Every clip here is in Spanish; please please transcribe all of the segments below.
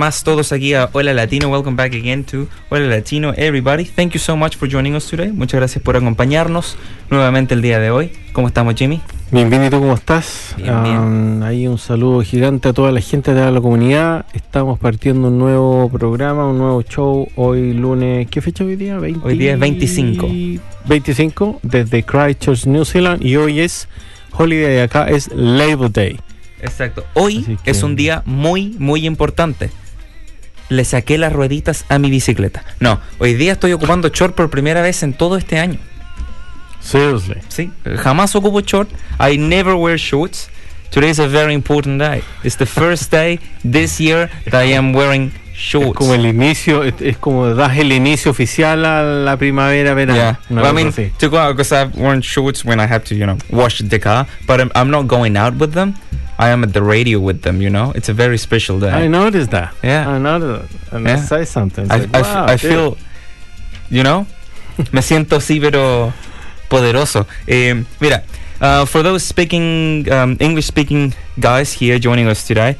Más todos aquí a Hola Latino. Welcome back again to Hola Latino, everybody. Thank you so much for joining us today. Muchas gracias por acompañarnos nuevamente el día de hoy. ¿Cómo estamos, Jimmy? Bienvenido, ¿cómo estás? Bien, bien. Um, ahí un saludo gigante a toda la gente de la comunidad. Estamos partiendo un nuevo programa, un nuevo show. Hoy lunes, ¿qué fecha hoy día? Hoy día es 25. 25 desde Christchurch, New Zealand. Y hoy es holiday acá, es Labor Day. Exacto. Hoy es un día muy, muy importante le saqué las rueditas a mi bicicleta. No, hoy día estoy ocupando short por primera vez en todo este año. Seriously. Sí, jamás ocupo short. I never wear shorts. Today is a very important day. It's the first day this year that I am wearing shorts. Es como el inicio, es como das el inicio oficial a la primavera, verano. Yeah, well, I mean, to go out because I've worn shorts when I have to, you know, wash the car, but I'm, I'm not going out with them. I am at the radio with them. You know, it's a very special day. I noticed that. Yeah, I noticed. And yeah. I say something. I, like, wow, I, feel, you know, me siento así, pero poderoso. Eh, mira, uh, for those speaking um, English-speaking guys here joining us today,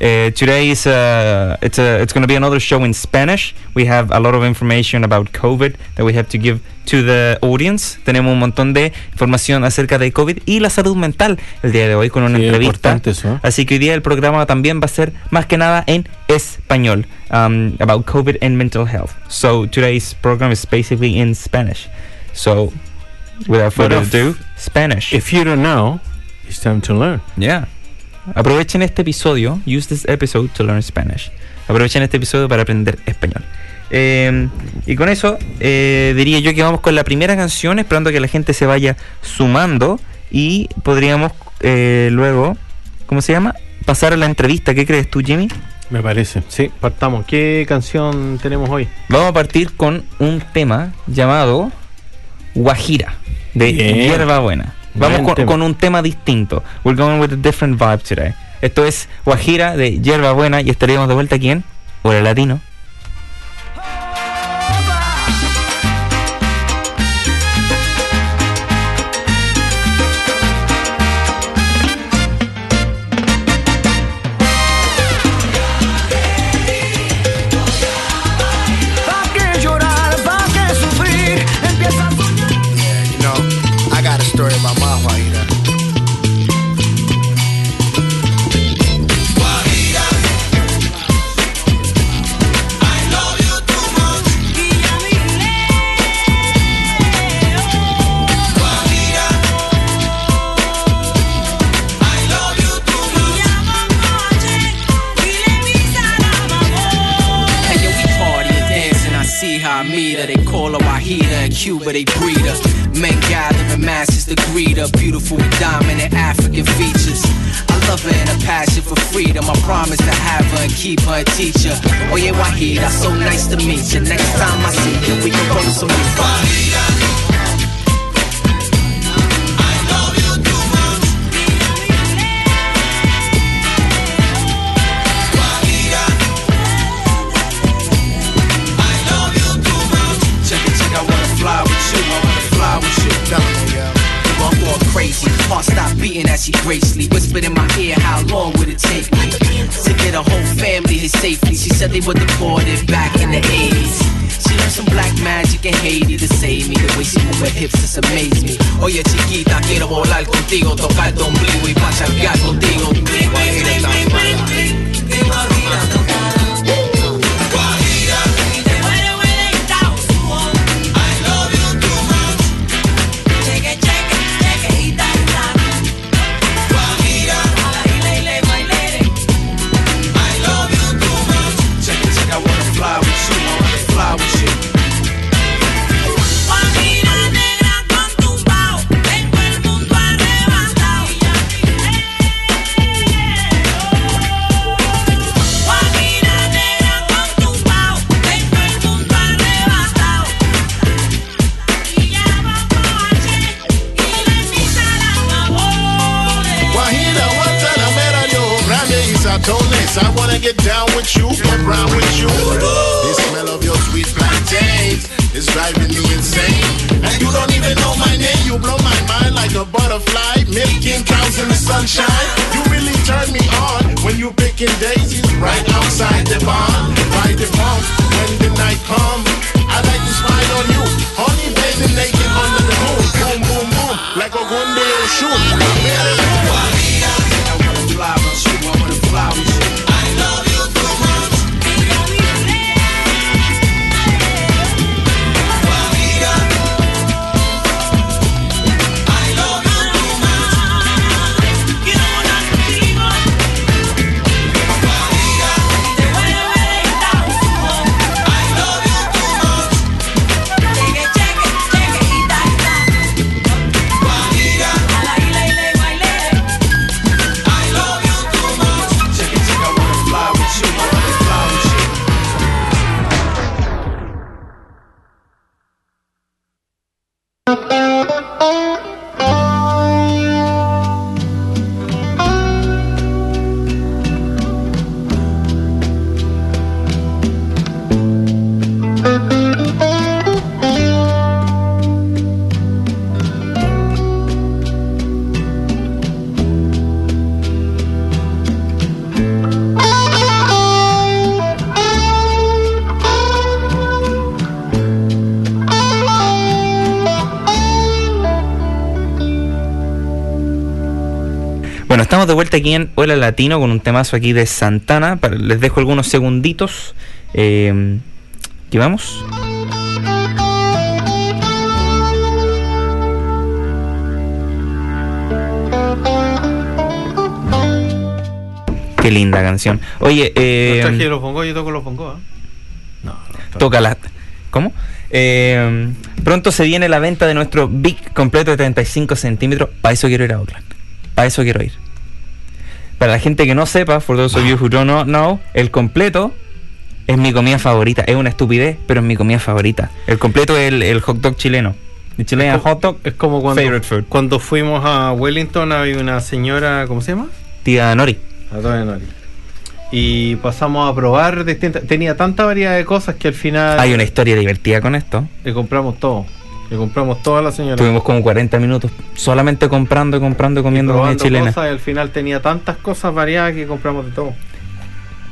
uh, today is uh, it's a it's going to be another show in Spanish. We have a lot of information about COVID that we have to give to the audience. Tenemos un montón de información acerca de COVID y la salud mental el día de hoy con una entrevista. Eso. Así que hoy día el programa también va a ser más que nada en español um, about COVID and mental health. So today's program is basically in Spanish. So without further ado, Spanish. If you don't know, it's time to learn. Yeah. Aprovechen este episodio, use this episode to learn Spanish. Aprovechen este episodio para aprender español. Eh, y con eso eh, diría yo que vamos con la primera canción, esperando que la gente se vaya sumando y podríamos eh, luego, ¿cómo se llama? Pasar a la entrevista. ¿Qué crees tú, Jimmy? Me parece. Sí, partamos. ¿Qué canción tenemos hoy? Vamos a partir con un tema llamado Guajira, de Hierba Buena. Vamos con, un tema distinto. We're going with a different vibe today. Esto es Guajira de Hierba Buena y estaríamos de vuelta aquí en Hora Latino. Cuba, they breed us. Men gather in masses to greet her. Beautiful with dominant African features. I love her and a passion for freedom. I promise to have her and keep her a teacher. Oh yeah, Wahida, so nice to meet you. Next time I see you, we can roll some Wahida. Gracefully whispered in my ear, how long would it take me to get a whole family here safely? She said they were deported back in the 80s. She learned some black magic in Haiti to save me. The way she move her hips just amazed me. Oye chiquita, quiero volar contigo, tocar tu ombligo y pachangar contigo. Realness. I wanna get down with you, go round with you. The smell of your sweet plantains is driving me insane. And you don't even know my name, you blow my mind like a butterfly, milking cows in the sunshine. You really turn me on when you picking daisies right outside the barn. By the pump when the night comes. I like to spy on you, honey baby naked under the moon. Boom, boom, boom, like a Gunde shoot. Estamos de vuelta aquí en Hola Latino con un temazo aquí de Santana. Para- les dejo algunos segunditos. Eh, ¿Qué vamos? Qué linda canción. Oye, eh, los bongos, yo toco los bongos, ¿ah? No, no. Tócala. ¿Cómo? Eh, pronto se viene la venta de nuestro Big completo de 35 centímetros. Para eso quiero ir a Oakland. Para eso quiero ir. Para la gente que no sepa, for those of you who don't know, el completo es mi comida favorita. Es una estupidez, pero es mi comida favorita. El completo es el, el hot dog chileno. El co- hot dog Es como cuando, favorite food. cuando fuimos a Wellington, había una señora, ¿cómo se llama? Tía Nori. A toda Nori. Y pasamos a probar distintas. Tenía tanta variedad de cosas que al final Hay una historia divertida con esto. le compramos todo. Le compramos toda la señora. Tuvimos como 40 minutos solamente comprando y comprando y Y comiendo comida probando chilena. cosas, y al final tenía tantas cosas variadas que compramos de todo.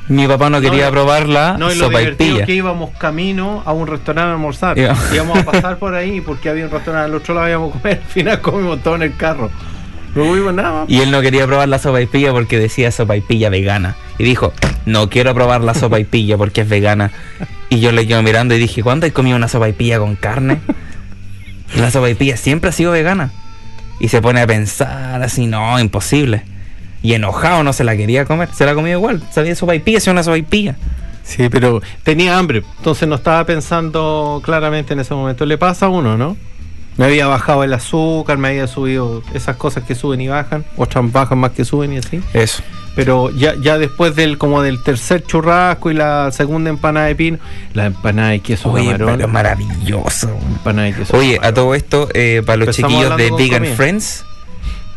Mi papá no quería No, probar la No, y lo sopa y divertido pilla. que íbamos camino a un restaurante a almorzar. Ya. Íbamos a pasar por ahí porque había un restaurante al otro lado íbamos a comer. Al final comimos todo en el carro. No hubo nada. Y él no quería probar la sopa y pilla porque decía sopa y pilla vegana. Y dijo, no quiero probar la sopa y pilla porque es vegana. Y yo le quedo mirando y dije, ¿cuándo he comido una sopa y pilla con carne? La sopa y pilla siempre ha sido vegana. Y se pone a pensar así, no, imposible. Y enojado no se la quería comer. Se la comió igual. Sabía sopa y pilla, si una sopa y pilla. Sí, pero tenía hambre. Entonces no estaba pensando claramente en ese momento. Le pasa a uno, ¿no? Me había bajado el azúcar, me había subido esas cosas que suben y bajan. Otras bajan más que suben y así. Eso. Pero ya, ya después del como del tercer churrasco y la segunda empanada de pino, la empanada de queso Oye, camarón. maravilloso. empanada de queso Oye, a todo esto, eh, para los Empezamos chiquillos de Vegan comida. Friends,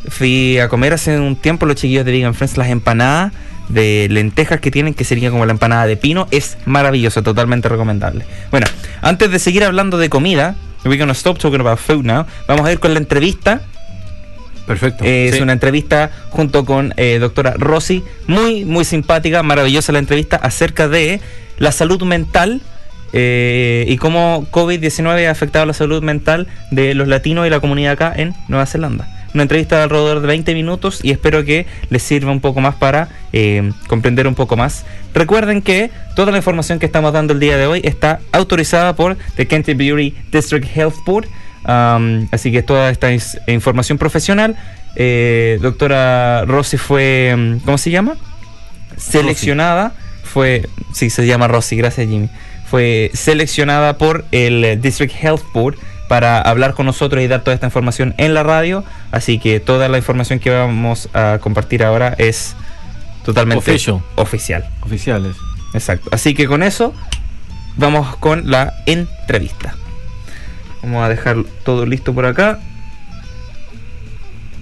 fui a comer hace un tiempo los chiquillos de Vegan Friends las empanadas de lentejas que tienen, que sería como la empanada de pino, es maravilloso, totalmente recomendable. Bueno, antes de seguir hablando de comida, we're gonna stop talking about food now. Vamos a ir con la entrevista. Perfecto. Eh, Es una entrevista junto con eh, doctora Rosy, muy, muy simpática, maravillosa la entrevista acerca de la salud mental eh, y cómo COVID-19 ha afectado la salud mental de los latinos y la comunidad acá en Nueva Zelanda. Una entrevista de alrededor de 20 minutos y espero que les sirva un poco más para eh, comprender un poco más. Recuerden que toda la información que estamos dando el día de hoy está autorizada por The Canterbury District Health Board. Um, así que toda esta información profesional, eh, doctora Rossi fue, um, ¿cómo se llama? Seleccionada, fue, sí, se llama Rossi, gracias Jimmy, fue seleccionada por el District Health Board para hablar con nosotros y dar toda esta información en la radio, así que toda la información que vamos a compartir ahora es totalmente Official. oficial. Oficiales. Exacto. Así que con eso vamos con la entrevista. Vamos a dejar todo listo por acá.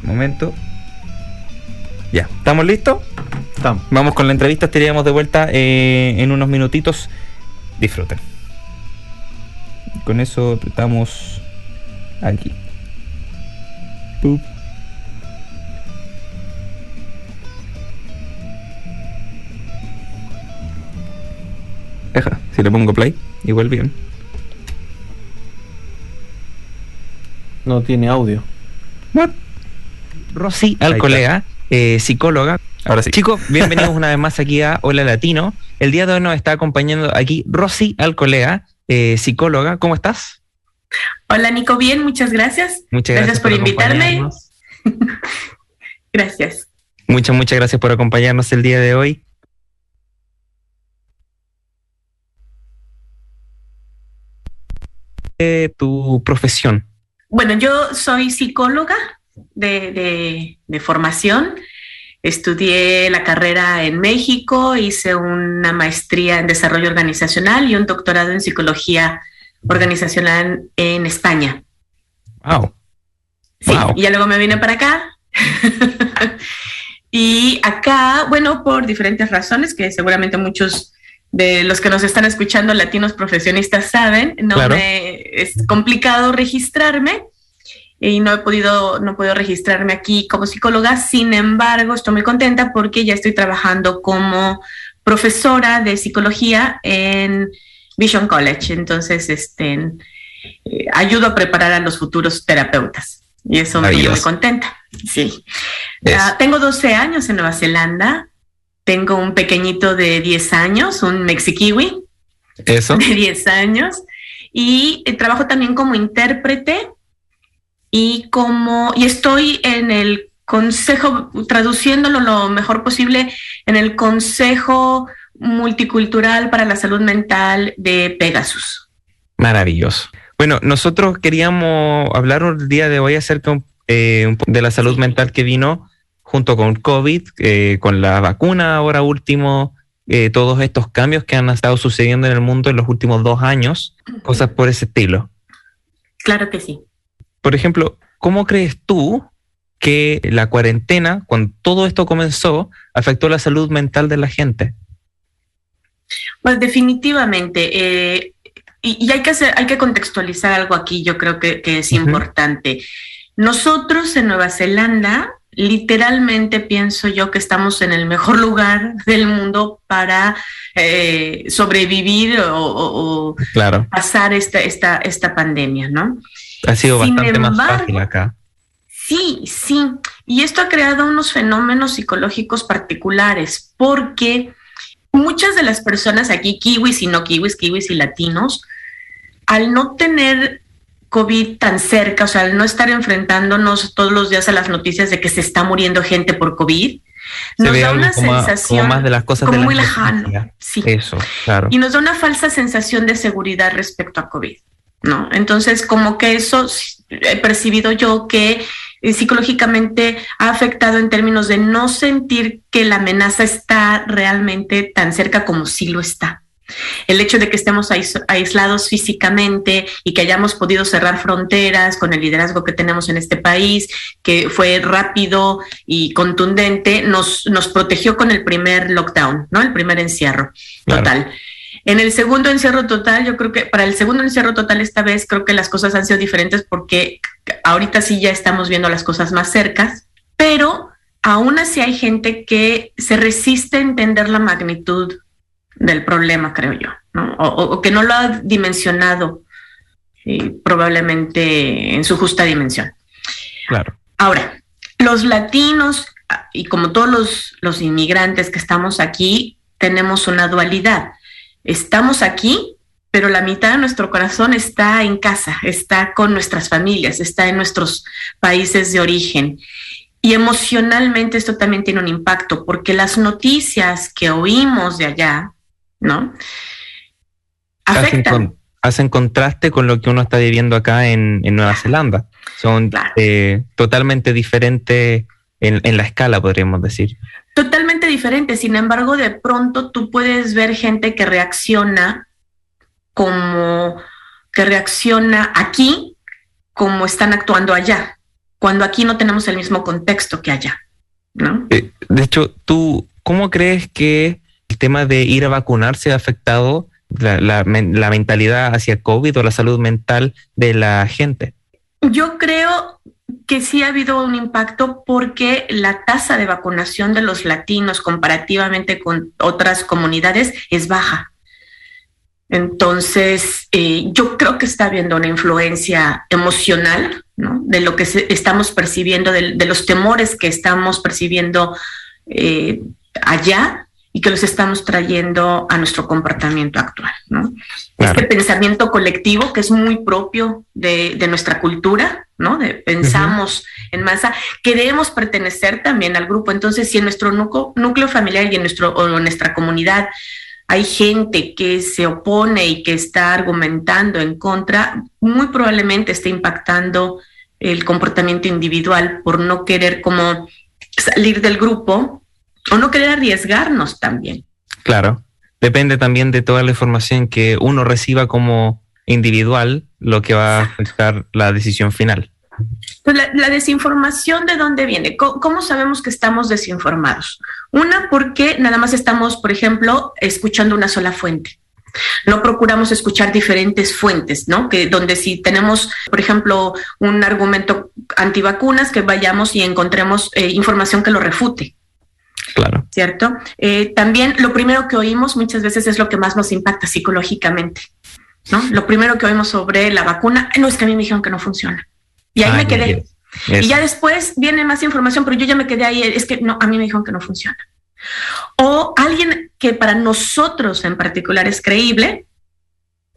Un momento. Ya, ¿estamos listos? Estamos. Vamos con la entrevista, estaríamos de vuelta eh, en unos minutitos. Disfruten. Con eso apretamos aquí. Pup. Deja, si le pongo play, igual bien. No tiene audio. What? Rosy Alcolea, eh, psicóloga. Ahora sí. Chicos, bienvenidos una vez más aquí a Hola Latino. El día de hoy nos está acompañando aquí Rosy Alcolea, eh, psicóloga. ¿Cómo estás? Hola Nico, bien, muchas gracias. Muchas Gracias por invitarme. acompañarnos. Gracias. Muchas, muchas gracias por acompañarnos el día de hoy. Eh, tu profesión. Bueno, yo soy psicóloga de, de- de formación. Estudié la carrera en México, hice una maestría en desarrollo organizacional y un doctorado en psicología organizacional en España. Wow. Sí, Wow. y ya luego me vine para acá. y acá, bueno, por diferentes razones que seguramente muchos de los que nos están escuchando latinos profesionistas saben, no Claro. me es complicado registrarme y no he podido no puedo registrarme aquí como psicóloga. Sin embargo, estoy muy contenta porque ya estoy trabajando como profesora de psicología en Vision College. Entonces, este eh, ayudo a preparar a los futuros terapeutas. Y eso me tiene muy contenta. Sí. Es- Ah, tengo 12 años en Nueva Zelanda. Tengo un pequeñito de 10 años, un mexikiwi Eso. de 10 años. Y eh, trabajo también como intérprete y como y estoy en el consejo, traduciéndolo lo mejor posible, en el Consejo Multicultural para la Salud Mental de Pegasus. Maravilloso. Bueno, nosotros queríamos hablar el día de hoy acerca eh, de la salud mental que vino junto con COVID, eh, con la vacuna ahora último, eh, todos estos cambios que han estado sucediendo en el mundo en los últimos dos años, cosas por ese estilo. Claro que sí. Por ejemplo, ¿cómo crees tú que la cuarentena, cuando todo esto comenzó, afectó la salud mental de la gente? Pues definitivamente. eh, y, y hay que hacer, hay que contextualizar algo aquí, yo creo que, que es importante. Nosotros en Nueva Zelanda, literalmente pienso yo que estamos en el mejor lugar del mundo para eh, sobrevivir o, o- o Claro, pasar esta, esta, esta pandemia, ¿no? ha sido Sin bastante más fácil acá. Sí, sí. Y esto ha creado unos fenómenos psicológicos particulares, porque muchas de las personas aquí, kiwis y no kiwis, kiwis y latinos, al no tener COVID tan cerca, o sea, al no estar enfrentándonos todos los días a las noticias de que se está muriendo gente por COVID, Se nos da una como, sensación como más de las cosas como de las muy lejano. noticias. Sí. Eso, claro. y nos da una falsa sensación de seguridad respecto a COVID, ¿no? Entonces, como que eso he percibido yo que eh, psicológicamente ha afectado en términos de no sentir que la amenaza está realmente tan cerca como sí lo está. El hecho de que estemos ais- aislados físicamente y que hayamos podido cerrar fronteras con el liderazgo que tenemos en este país, que fue rápido y contundente, nos, nos protegió con el primer lockdown, ¿no? El primer encierro Claro. total. En el segundo encierro total, yo creo que para el segundo encierro total esta vez creo que las cosas han sido diferentes porque ahorita sí ya estamos viendo las cosas más cercas, pero aún así hay gente que se resiste a entender la magnitud del problema, creo yo, ¿no? o, o- o que no lo ha dimensionado eh, probablemente en su justa dimensión. Claro. Ahora, los latinos ah, y como todos los, los inmigrantes que estamos aquí, tenemos una dualidad. Estamos aquí, pero la mitad de nuestro corazón está en casa, está con nuestras familias, está en nuestros países de origen. Y emocionalmente esto también tiene un impacto, porque las noticias que oímos de allá, ¿no? Hacen, Afectan. con- hacen contraste con lo que uno está viviendo acá en, en Nueva Zelanda. Son Claro. eh, totalmente diferentes en, en la escala, podríamos decir. totalmente diferente. Sin embargo, de pronto tú puedes ver gente que reacciona como que reacciona aquí como están actuando allá, cuando aquí no tenemos el mismo contexto que allá. ¿no? Eh, de hecho, tú, ¿cómo crees que el tema de ir a vacunarse ha afectado la, mentalidad hacia COVID o la salud mental de la gente? Yo creo que sí ha habido un impacto porque la tasa de vacunación de los latinos comparativamente con otras comunidades es baja. Entonces, eh, yo creo que está habiendo una influencia emocional ¿no? de lo que estamos percibiendo, de, de, los temores que estamos percibiendo eh, allá y que los estamos trayendo a nuestro comportamiento actual. ¿no? Claro. Este pensamiento colectivo que es muy propio de, de nuestra cultura, ¿no? De, pensamos uh -huh. en masa, queremos pertenecer también al grupo. Entonces, si en nuestro núcleo, núcleo familiar y en, nuestro, o en nuestra comunidad hay gente que se opone y que está argumentando en contra, muy probablemente esté impactando el comportamiento individual por no querer como salir del grupo o no querer arriesgarnos también. Claro, depende también de toda la información que uno reciba como individual, lo que va a afectar la decisión final. Pues la, la, desinformación de dónde viene? ¿Cómo, ¿Cómo, sabemos que estamos desinformados? Una, porque nada más estamos, por ejemplo, escuchando una sola fuente. No procuramos escuchar diferentes fuentes, ¿no? Que donde si tenemos, por ejemplo, un argumento antivacunas, que vayamos y encontremos eh, información que lo refute. Claro. ¿Cierto? Eh, también lo primero que oímos muchas veces es lo que más nos impacta psicológicamente, ¿no? Lo primero que oímos sobre la vacuna, no es que a mí me dijeron que no funciona. Y ahí Ay, me quedé. Y ya después viene más información, pero yo ya me quedé ahí, es que no, a mí me dijeron que no funciona. O alguien que para nosotros en particular es creíble,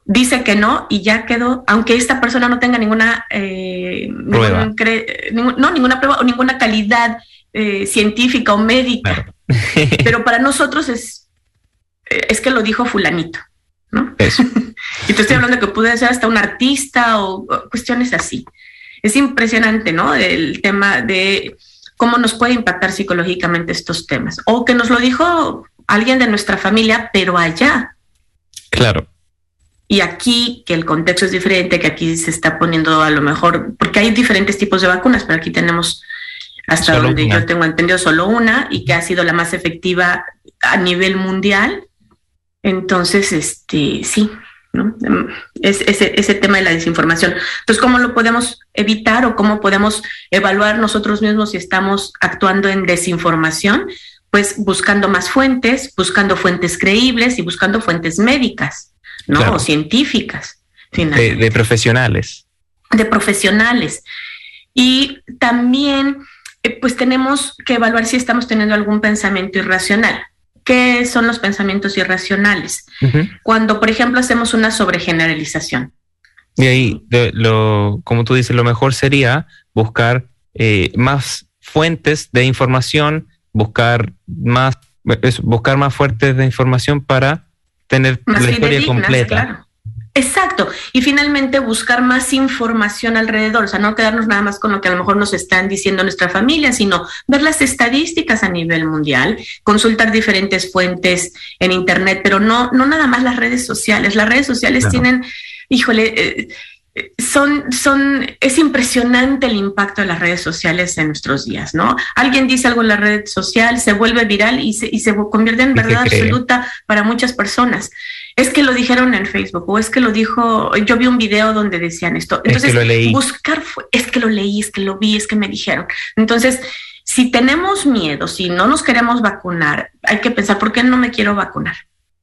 dice que no y ya quedó, aunque esta persona no tenga ninguna eh, prueba. Ningún, no, ninguna prueba o ninguna calidad eh, científica o médica. Claro. pero para nosotros es, es que lo dijo fulanito, ¿no? Eso. y te estoy hablando que puede ser hasta un artista o, o cuestiones así. Es impresionante, ¿no? El tema de cómo nos puede impactar psicológicamente estos temas. O que nos lo dijo alguien de nuestra familia, pero allá. Claro. Y aquí, que el contexto es diferente, que aquí se está poniendo a lo mejor, porque hay diferentes tipos de vacunas, pero aquí tenemos, hasta solo donde una. yo tengo entendido, solo una y que ha sido la más efectiva a nivel mundial. Entonces, este, sí, ¿no? Es, ese, ese tema de la desinformación. Entonces, ¿cómo lo podemos evitar o cómo podemos evaluar nosotros mismos si estamos actuando en desinformación? Pues buscando más fuentes, buscando fuentes creíbles y buscando fuentes médicas, ¿no? Claro. O científicas. De, de profesionales. De profesionales. Y también, pues tenemos que evaluar si estamos teniendo algún pensamiento irracional. ¿Qué son los pensamientos irracionales? Uh -huh. Cuando, por ejemplo, hacemos una sobregeneralización. Y ahí, de, lo, como tú dices, lo mejor sería buscar eh, más fuentes de información, buscar más, buscar más fuentes de información para tener más la historia completa. Claro. Exacto. Y finalmente buscar más información alrededor, o sea, no quedarnos nada más con lo que a lo mejor nos están diciendo nuestra familia, sino ver las estadísticas a nivel mundial, consultar diferentes fuentes en Internet, pero no, no nada más las redes sociales. Las redes sociales claro. tienen, híjole, eh, son, son, es impresionante el impacto de las redes sociales en nuestros días, ¿no? Alguien dice algo en la red social, se vuelve viral y se, y se convierte en verdad absoluta para muchas personas es que lo dijeron en Facebook o es que lo dijo, yo vi un video donde decían esto. Entonces, es que lo leí. buscar fue, es que lo leí, es que lo vi, es que me dijeron. Entonces, si tenemos miedo, si no nos queremos vacunar, hay que pensar, ¿por qué no me quiero vacunar?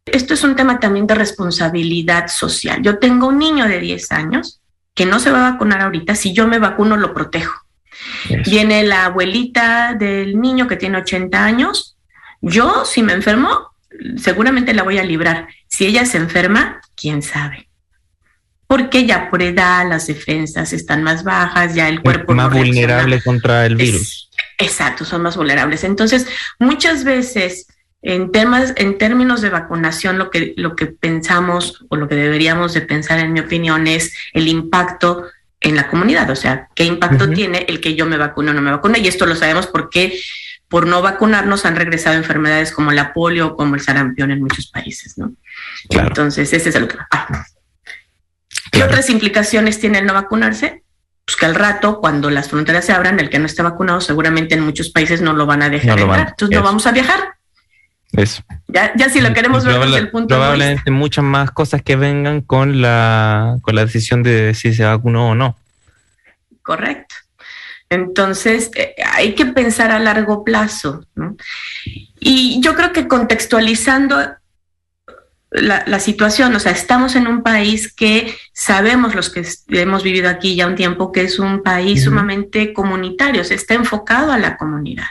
Esto es un tema también de responsabilidad social. Yo tengo un niño de 10 años que no se va a vacunar ahorita, si yo me vacuno lo protejo. Eso. Viene la abuelita del niño que tiene 80 años, yo si me enfermo, seguramente la voy a librar. Si ella se enferma, quién sabe. Porque ya por edad las defensas están más bajas, ya el cuerpo es más no vulnerable contra el virus. Es, exacto, son más vulnerables. Entonces, muchas veces en temas, en términos de vacunación, lo que, lo que pensamos o lo que deberíamos de pensar, en mi opinión, es el impacto en la comunidad. O sea, qué impacto uh -huh. tiene el que yo me vacuno o no me vacuno. Y esto lo sabemos porque por no vacunarnos han regresado enfermedades como la polio o como el sarampión en muchos países, ¿no? Claro. Entonces, ese es el otro. Ah. ¿Qué claro. otras implicaciones tiene el no vacunarse? pues que al rato, cuando las fronteras se abran, el que no esté vacunado seguramente en muchos países no lo van a dejar No van- entrar. Entonces no vamos a viajar. Eso. Ya, ya si lo queremos ver desde el punto de vista. probablemente muchas más cosas que vengan con la, con la decisión de si se vacunó o no. Correcto. Entonces, eh, hay que pensar a largo plazo. ¿no? Y yo creo que contextualizando la, la situación, o sea, estamos en un país que sabemos los que hemos vivido aquí ya un tiempo que es un país sumamente comunitario, se está enfocado a la comunidad,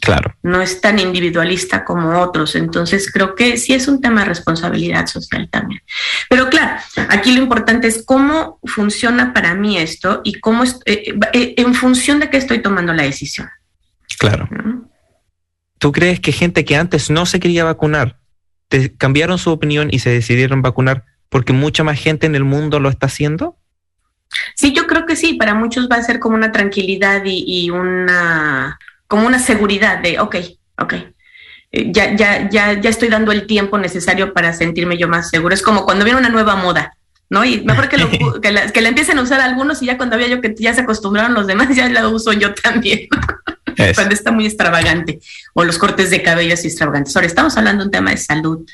Claro. no es tan individualista como otros. Entonces, creo que sí es un tema de responsabilidad social también. Pero claro, aquí lo importante es cómo funciona para mí esto y cómo es, eh, eh, en función de qué estoy tomando la decisión. Claro. ¿no? ¿Tú crees que gente que antes no se quería vacunar, te cambiaron su opinión y se decidieron vacunar porque mucha más gente en el mundo lo está haciendo? Sí, yo creo que sí, para muchos va a ser como una tranquilidad y, y una, como una seguridad de, ok, ok, eh, ya, ya, ya, ya estoy dando el tiempo necesario para sentirme yo más seguro. Es como cuando viene una nueva moda, ¿no? Y mejor que, lo- que, la, que la empiecen a usar algunos y ya cuando vea yo que ya se acostumbraron los demás, ya la uso yo también. cuando está muy extravagante o los cortes de cabello así extravagantes. Ahora estamos hablando de un tema de salud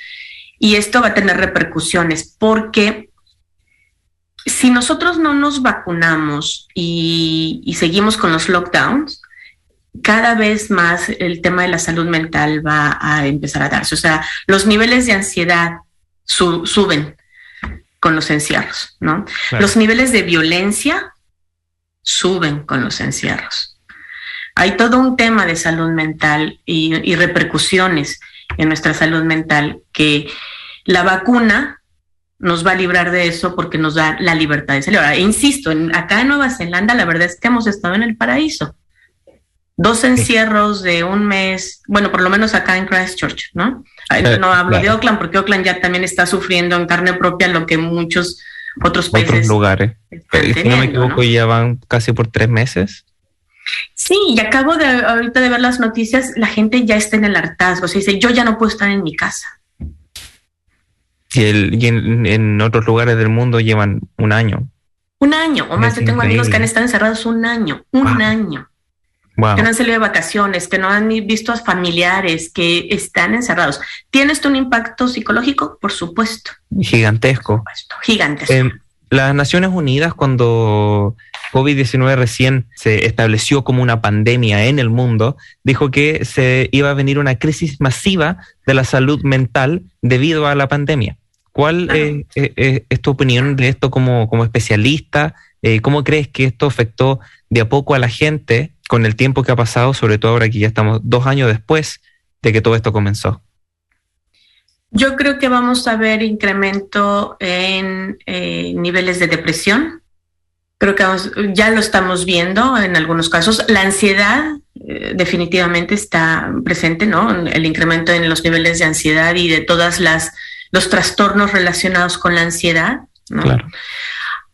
y esto va a tener repercusiones porque si nosotros no nos vacunamos y, y seguimos con los lockdowns, cada vez más el tema de la salud mental va a empezar a darse. O sea, los niveles de ansiedad su- suben con los encierros, ¿no? Claro. Los niveles de violencia suben con los encierros. Hay todo un tema de salud mental y, y repercusiones en nuestra salud mental que la vacuna nos va a librar de eso porque nos da la libertad de salir. Ahora, insisto, en- acá en Nueva Zelanda la verdad es que hemos estado en el paraíso. Dos encierros de un mes, bueno, por lo menos acá en Christchurch, ¿no? No hablo de claro. Auckland porque Auckland ya también está sufriendo en carne propia lo que muchos otros Otros países lugares. están Eh, si no me equivoco, ¿no? ya van casi por tres meses. Sí, y acabo de ahorita de ver las noticias, la gente ya está en el hartazgo, se dice, yo ya no puedo estar en mi casa. Y, el, y en, en otros lugares del mundo llevan un año. Un año o más, yo tengo amigos que han estado encerrados un año, un Wow. año, Wow. que no han salido de vacaciones, que no han visto a familiares, que están encerrados. ¿Tiene esto un impacto psicológico? Por supuesto, Gigantesco. por supuesto, gigantesco. Eh, las Naciones Unidas, cuando COVID-19 recién se estableció como una pandemia en el mundo, dijo que se iba a venir una crisis masiva de la salud mental debido a la pandemia. ¿Cuál es tu opinión de esto como, como especialista? Eh, ¿Cómo crees que esto afectó de a poco a la gente con el tiempo que ha pasado, sobre todo ahora que ya estamos dos años después de que todo esto comenzó? Yo creo que vamos a ver incremento en eh, niveles de depresión. Creo que vamos- ya lo estamos viendo en algunos casos. La ansiedad eh, definitivamente está presente, ¿no? El incremento en los niveles de ansiedad y de todas las los trastornos relacionados con la ansiedad. ¿no? Claro.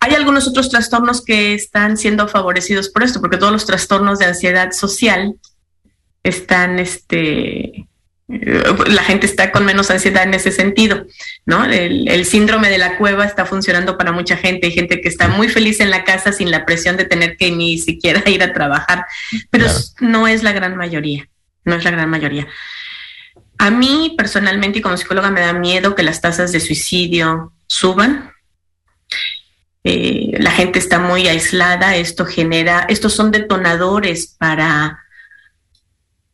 Hay algunos otros trastornos que están siendo favorecidos por esto, porque todos los trastornos de ansiedad social están, este, eh, la gente está con menos ansiedad en ese sentido, ¿no? El, el síndrome de la cueva está funcionando para mucha gente, hay gente que está muy feliz en la casa sin la presión de tener que ni siquiera ir a trabajar, pero Claro. no es la gran mayoría, no es la gran mayoría. A mí personalmente y como psicóloga me da miedo que las tasas de suicidio suban. Eh, la gente está muy aislada, esto genera, estos son detonadores para,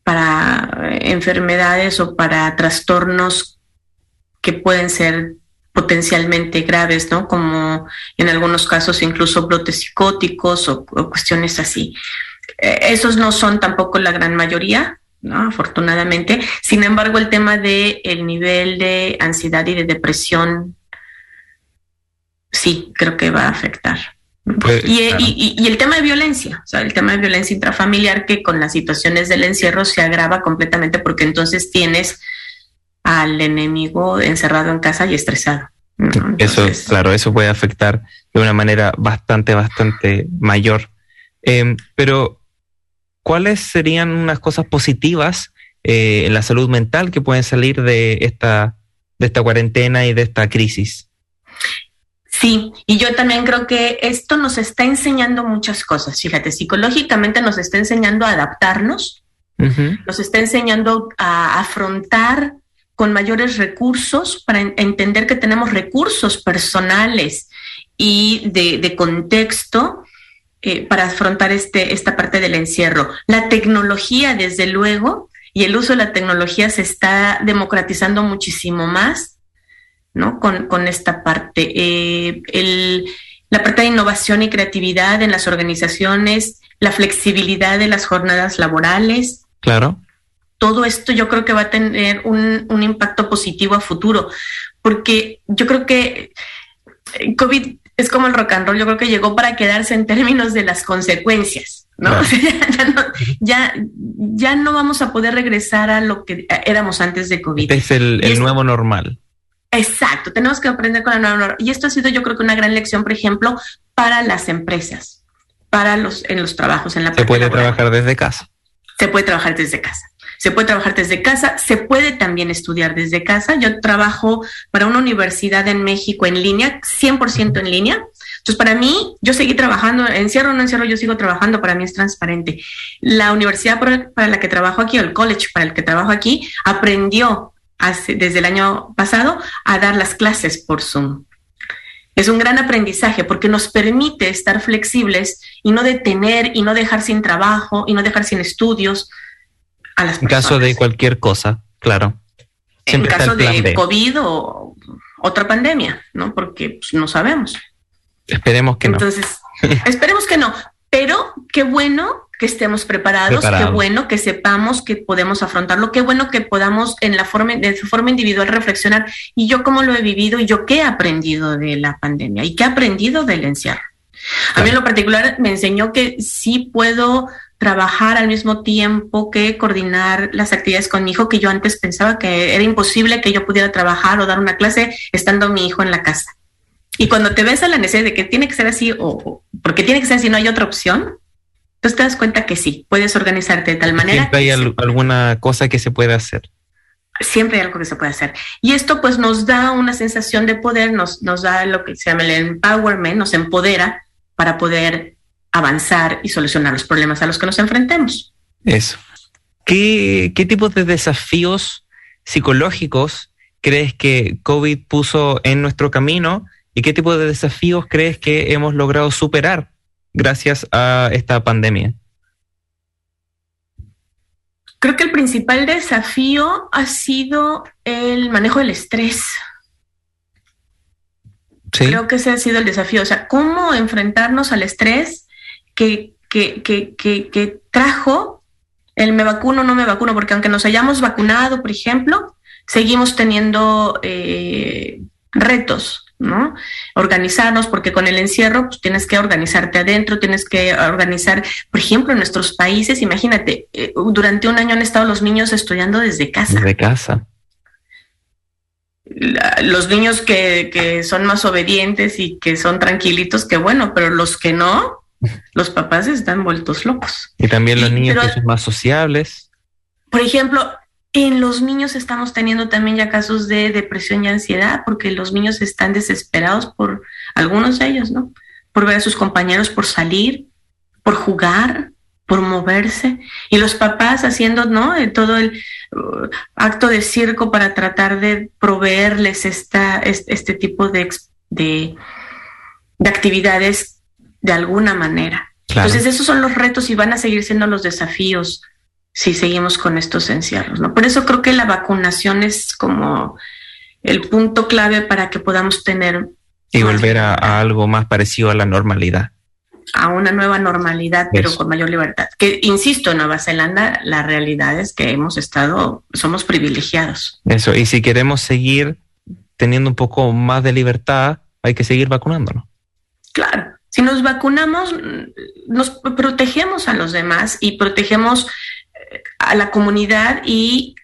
para enfermedades o para trastornos que pueden ser potencialmente graves, ¿no? Como en algunos casos incluso brotes psicóticos o, cuestiones así. Eh, esos no son tampoco la gran mayoría, ¿no? Afortunadamente. Sin embargo, el tema de el nivel de ansiedad y de depresión, sí, creo que va a afectar. Pues, Y, claro. y- y- y el tema de violencia, o sea, el tema de violencia intrafamiliar que con las situaciones del encierro se agrava completamente porque entonces tienes al enemigo encerrado en casa y estresado. ¿no? Eso, Entonces, claro, eso puede afectar de una manera bastante, bastante mayor. Eh, pero, ¿cuáles serían unas cosas positivas eh, en la salud mental que pueden salir de esta, de esta cuarentena y de esta crisis? Sí, y yo también creo que esto nos está enseñando muchas cosas. Fíjate, psicológicamente nos está enseñando a adaptarnos, nos está enseñando a afrontar con mayores recursos para entender que tenemos recursos personales y de, contexto eh, para afrontar este, esta parte del encierro. La tecnología, desde luego, y el uso de la tecnología se está democratizando muchísimo más, ¿no? Con, esta parte. Eh, la parte de innovación y creatividad en las organizaciones, la flexibilidad de las jornadas laborales. Claro. Todo esto yo creo que va a tener un, un impacto positivo a futuro, porque yo creo que eh, COVID es como el rock and roll, yo creo que llegó para quedarse en términos de las consecuencias, ¿no? ya, ya, no vamos a poder regresar a lo que éramos antes de COVID. es el, nuevo normal. Exacto, tenemos que aprender con la nueva normal. Y esto ha sido yo creo que una gran lección, por ejemplo, para las empresas, para los en los trabajos, en la Se puede trabajar desde casa. Se puede trabajar desde casa. Se puede trabajar desde casa, se puede también estudiar desde casa. Yo trabajo para una universidad en México en línea, 100% en línea. Entonces, para mí, yo seguí trabajando, encierro o no encierro, yo sigo trabajando, para mí es transparente. La universidad para la que trabajo aquí, o el college para el que trabajo aquí, aprendió hace, desde el año pasado a dar las clases por Zoom. Es un gran aprendizaje porque nos permite estar flexibles y no detener y no dejar sin trabajo y no dejar sin estudios, en caso de cualquier cosa, claro. en caso de COVID o otra pandemia, ¿no? Porque pues, no sabemos. Esperemos que no. Entonces, esperemos que no. Pero qué bueno que estemos preparados, qué bueno que sepamos que podemos afrontarlo, qué bueno que podamos en la forma, de forma individual reflexionar y yo cómo lo he vivido y yo qué he aprendido de la pandemia y qué he aprendido del encierro. A mí en lo particular me enseñó que sí puedo trabajar al mismo tiempo que coordinar las actividades con mi hijo, que yo antes pensaba que era imposible que yo pudiera trabajar o dar una clase estando mi hijo en la casa. Y cuando te ves a la necesidad de que tiene que ser así o porque tiene que ser así, no hay otra opción, entonces te das cuenta que sí, puedes organizarte de tal manera. Siempre hay alguna cosa que se puede hacer. Siempre hay algo que se puede hacer. Y esto pues nos da una sensación de poder, nos, nos da lo que se llama el empowerment, nos empodera para poder avanzar y solucionar los problemas a los que nos enfrentemos. Eso. ¿Qué, qué tipos de desafíos psicológicos crees que COVID puso en nuestro camino y qué tipo de desafíos crees que hemos logrado superar gracias a esta pandemia? Creo que el principal desafío ha sido el manejo del estrés. ¿Sí? Creo que ese ha sido el desafío. O sea, cómo enfrentarnos al estrés que, que, que, que, trajo el me vacuno, no me vacuno, porque aunque nos hayamos vacunado, por ejemplo, seguimos teniendo eh, retos, ¿no? Organizarnos, porque con el encierro pues, tienes que organizarte adentro, tienes que organizar, por ejemplo, en nuestros países, imagínate, eh, durante un año han estado los niños estudiando desde casa. Desde casa. los niños que, que son más obedientes y que son tranquilitos, que bueno, pero los que no, los papás están vueltos locos. Y también los niños que son más sociables. Por ejemplo, en los niños estamos teniendo también ya casos de depresión y ansiedad porque los niños están desesperados por algunos de ellos, ¿no? Por ver a sus compañeros, por salir, por jugar, por moverse. Y los papás haciendo, ¿no? Todo el uh, acto de circo para tratar de proveerles esta, este, tipo de, de, de actividades de alguna manera. Entonces, esos son los retos y van a seguir siendo los desafíos si seguimos con estos encierros, ¿no? Por eso creo que la vacunación es como el punto clave para que podamos tener... Y volver a, algo más parecido a la normalidad. A una nueva normalidad, pero con mayor libertad. Que, insisto, en Nueva Zelanda la realidad es que hemos estado, somos privilegiados. Eso, y si queremos seguir teniendo un poco más de libertad, hay que seguir vacunándonos. Claro, si nos vacunamos, nos protegemos a los demás y protegemos a la comunidad y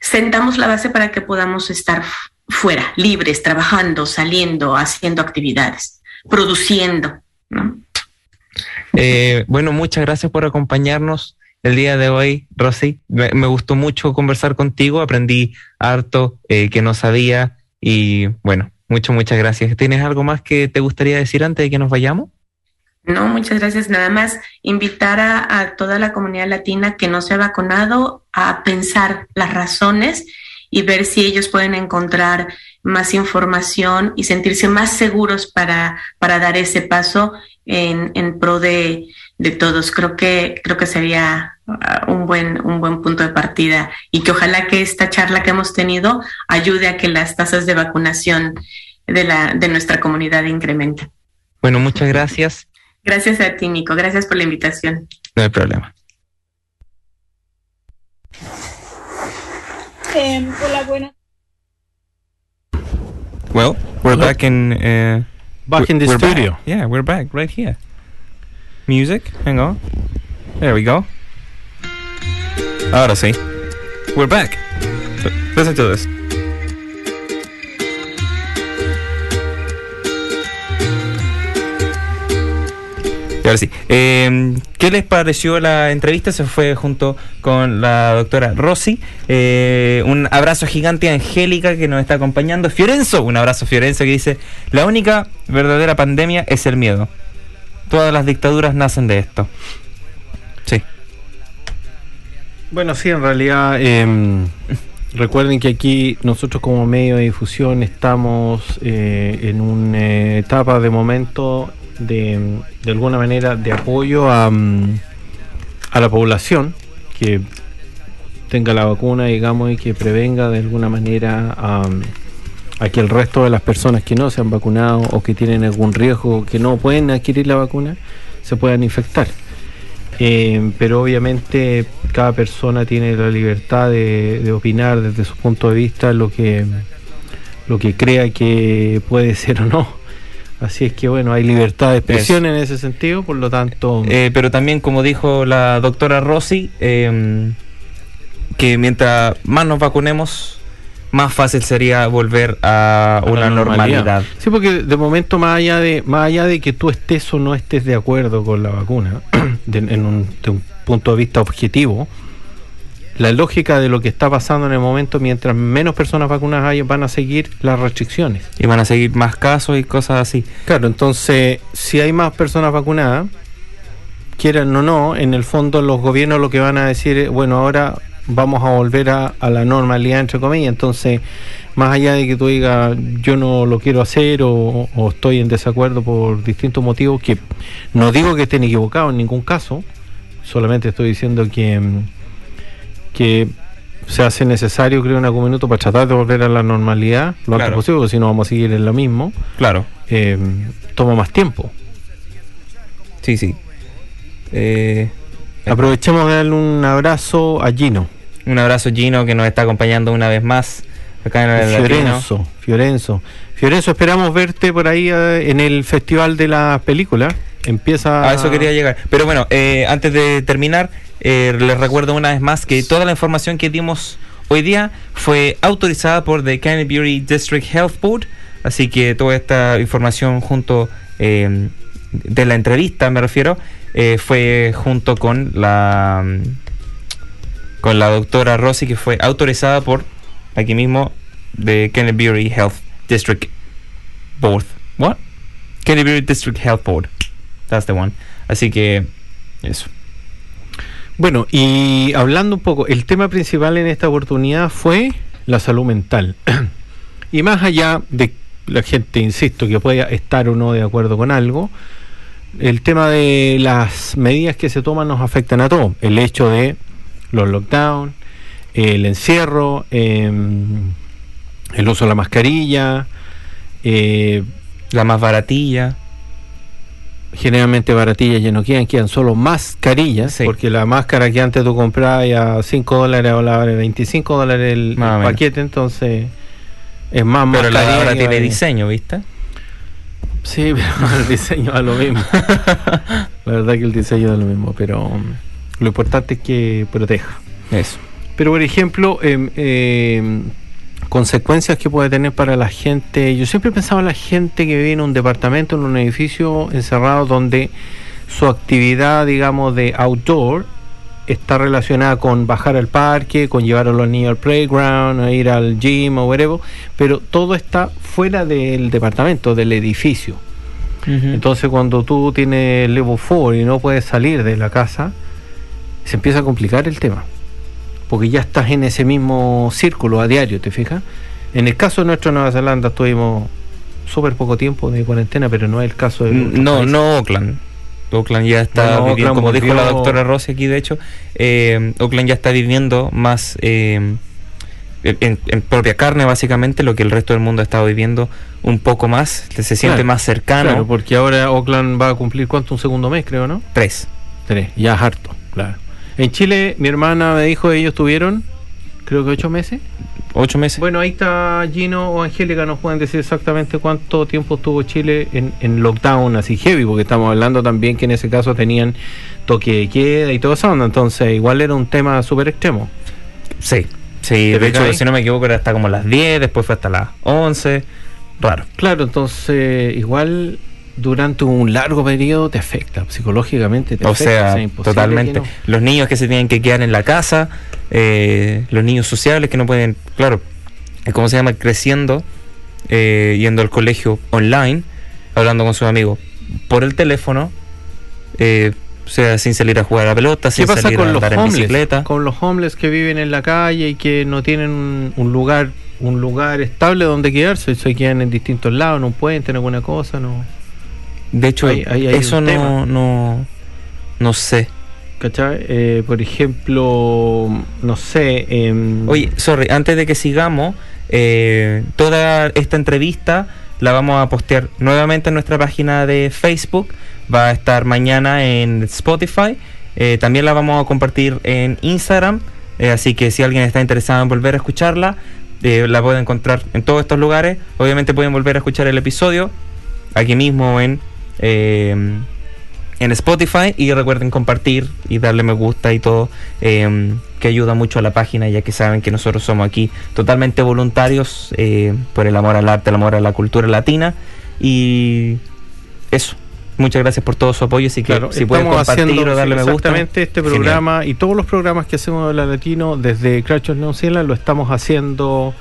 sentamos la base para que podamos estar fuera, libres, trabajando, saliendo, haciendo actividades, produciendo. Eh, bueno, muchas gracias por acompañarnos el día de hoy, Rosy. Me, gustó mucho conversar contigo, aprendí harto eh, que no sabía y bueno, Muchas, muchas gracias. ¿Tienes algo más que te gustaría decir antes de que nos vayamos? No, muchas gracias. Nada más invitar a, toda la comunidad latina que no se ha vacunado a pensar las razones y ver si ellos pueden encontrar más información y sentirse más seguros para, para dar ese paso en, en pro de, de, todos. Creo que, creo que sería uh, un buen, un buen punto de partida y que ojalá que esta charla que hemos tenido ayude a que las tasas de vacunación de, la, de nuestra comunidad incrementen. Bueno, muchas gracias. Gracias a ti, Nico. Gracias por la invitación. No hay problema. Eh, hola, buenas. Well, we're Hello. back in. Uh, Back in the studio. back. Yeah, we're back right here. Music, hang on. There we go. Ahora sí. We're back. Listen to this. Ahora sí. Eh, ¿Qué les pareció la entrevista? Se fue junto con la doctora Rossi. Eh, un abrazo gigante a Angélica que nos está acompañando. Fiorenzo, un abrazo Fiorenzo que dice, la única verdadera pandemia es el miedo. Todas las dictaduras nacen de esto. Sí. Bueno, sí, en realidad, em, recuerden que aquí nosotros como medio de difusión estamos eh, en una etapa de momento de, de alguna manera de apoyo a, mm, a la población que tenga la vacuna, digamos, y que prevenga de alguna manera a, que el resto de las personas que no se han vacunado o que tienen algún riesgo, que no pueden adquirir la vacuna, se puedan infectar. Eh, pero obviamente cada persona tiene la libertad de, de opinar desde su punto de vista lo que lo que crea que puede ser o no. Así es que bueno, hay libertad de expresión en ese sentido, por lo tanto, Eh, pero también, como dijo la doctora Rossi, eh, que mientras más nos vacunemos, más fácil sería volver a, una normalidad. Sí, porque de momento más allá de más allá de que tú estés o no estés de acuerdo con la vacuna, de- en un, de un punto de vista objetivo, la lógica de lo que está pasando en el momento, mientras menos personas vacunadas hay, van a seguir las restricciones. Y van a seguir más casos y cosas así. Claro, entonces, si hay más personas vacunadas, quieran o no, en el fondo los gobiernos lo que van a decir es, bueno, ahora vamos a volver a, a la normalidad, entre comillas. Entonces, más allá de que tú digas, yo no lo quiero hacer o, o estoy en desacuerdo por distintos motivos, que no digo que estén equivocados en ningún caso, solamente estoy diciendo que, mm, que se hace necesario, creo, en algún minuto para tratar de volver a la normalidad lo antes Claro. posible, porque si no vamos a seguir en lo mismo Claro, eh, toma más tiempo. sí, sí. Eh, Aprovechemos de darle un abrazo a Gino, un abrazo Gino que nos está acompañando una vez más acá en el Latino. Fiorenzo, Fiorenzo. Fiorenzo, esperamos verte por ahí eh, en el Festival de las Películas. Empieza... A eso quería llegar. Pero bueno, eh, antes de terminar, eh, les recuerdo una vez más que toda la información que dimos hoy día fue autorizada por the Canterbury District Health Board. Así que toda esta información junto eh, de la entrevista, me refiero, eh, fue junto con la con la doctora Rossi, que fue autorizada por aquí mismo de Canterbury Health District Board. What? Canterbury District Health Board. That's the one. Así que eso. Bueno, y hablando un poco, el tema principal en esta oportunidad fue la salud mental. y más allá de la gente, insisto, que pueda estar o no de acuerdo con algo, el tema de las medidas que se toman nos afectan a todos. El hecho de los lockdown, el encierro, em, el uso de la mascarilla, eh, La más baratilla. Generalmente baratillas ya no quedan, quedan solo mascarillas, Sí. porque la máscara que antes tú comprabas a 5 dólares ahora vale 25 dólares el, paquete, entonces es más Pero la ahora tiene vale. diseño, ¿viste? Sí, pero el diseño da lo mismo. la verdad que el diseño da lo mismo, pero um, lo importante es que proteja. Eso. Pero por ejemplo, em, em, consecuencias que puede tener para la gente. Yo siempre pensaba en la gente que vive en un departamento, en un edificio encerrado donde su actividad, digamos, de outdoor está relacionada con bajar al parque, con llevar a los niños al playground, a ir al gym o whatever, pero todo está fuera del departamento, del edificio. Entonces cuando tú tienes level 4 y no puedes salir de la casa, se empieza a complicar el tema. Porque ya estás en ese mismo círculo a diario, ¿te fijas? En el caso de nuestra Nueva Zelanda estuvimos súper poco tiempo de cuarentena, pero no es el caso de... otros No, países. no Oakland. Oakland ya está viviendo, Oakland como dijo la doctora Rossi aquí, de hecho, eh, Oakland ya está viviendo más eh, en, en propia carne, básicamente, lo que el resto del mundo ha estado viviendo un poco más, se siente Claro, más cercano. Claro, porque ahora Oakland va a cumplir cuánto, un segundo mes, creo, ¿no? Tres. Tres, ya es harto, claro. En Chile, mi hermana me dijo, ellos tuvieron, creo que ocho meses. Ocho meses. Bueno, ahí está Gino o Angélica, nos pueden decir exactamente cuánto tiempo estuvo Chile en, en lockdown así heavy, porque estamos hablando también que en ese caso tenían toque de queda y toda esa onda, entonces igual era un tema súper extremo. Sí. Sí, ¿Te de hecho, si no me equivoco, era hasta como las 10, después fue hasta las 11. Raro. Claro, entonces igual durante un largo periodo te afecta psicológicamente. Te O afecta, sea, totalmente. no. Los niños que se tienen que quedar en la casa, eh, los niños sociables que no pueden, claro, ¿cómo se llama? Creciendo, eh, yendo al colegio online, hablando con sus amigos por el teléfono, eh, o sea, sin salir a jugar a la pelota, ¿Qué sin salir a andar en bicicleta. Con los homeless que viven en la calle y que no tienen un, un lugar un lugar estable donde quedarse, se quedan en distintos lados, en un puente, en alguna cosa, no. De hecho, hay eso no, no, no sé. ¿Cachai? Eh, por ejemplo, no sé. em, Oye, sorry, antes de que sigamos, eh, toda esta entrevista la vamos a postear nuevamente en nuestra página de Facebook. Va a estar mañana en Spotify. Eh, también la vamos a compartir en Instagram. eh, así que si alguien está interesado en volver a escucharla, eh, la puede encontrar en todos estos lugares. Obviamente pueden volver a escuchar el episodio aquí mismo en, eh, en Spotify. Y recuerden compartir y darle me gusta y todo, eh, que ayuda mucho a la página, ya que saben que nosotros somos aquí totalmente voluntarios eh, por el amor al arte, el amor a la cultura latina. Y eso. Muchas gracias por todo su apoyo. Así que Claro, si pueden compartir haciendo o darle me gusta. exactamente este genial. programa y todos los programas que hacemos de la Latino desde Crash New Zealand lo estamos haciendo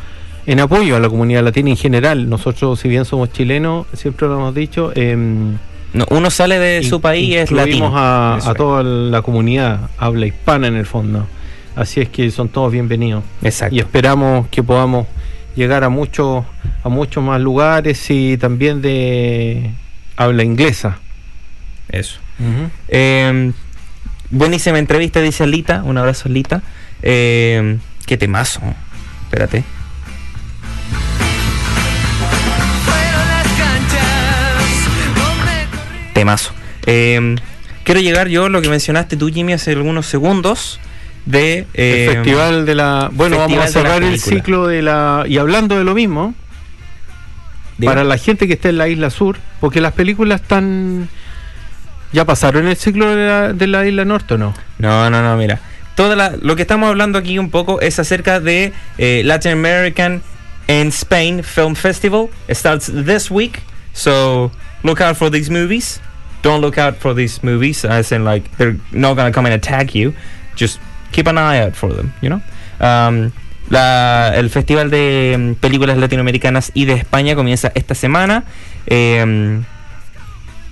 en apoyo a la comunidad latina en general. Nosotros, si bien somos chilenos, siempre lo hemos dicho, em, No, uno sale de su país es incluimos latino. a, a es. toda la comunidad habla hispana en el fondo. Así es que son todos bienvenidos. Exacto. Y esperamos que podamos llegar a muchos a muchos más lugares y también de habla inglesa. Eso. Eh, buenísima entrevista, dice Lita. Un abrazo, Lita. Eh, qué temazo. Espérate. Temazo. Eh, quiero llegar yo, lo que mencionaste tú, Jimmy, hace algunos segundos, de... eh, el festival de la bueno vamos a cerrar el ciclo de la y hablando de lo mismo para la gente que está en la isla sur porque las películas están ya pasaron el ciclo de la, de la isla norte o no No, no, no, mira. Toda la- lo que estamos hablando aquí un poco es acerca de eh, Latin American and Spain Film Festival. It starts this week, so look out for these movies. Don't look out for these movies as in like they're not gonna come and attack you. Just keep an eye out for them, you know. Um, la- el Festival de mm, Películas Latinoamericanas y de España comienza esta semana. Em,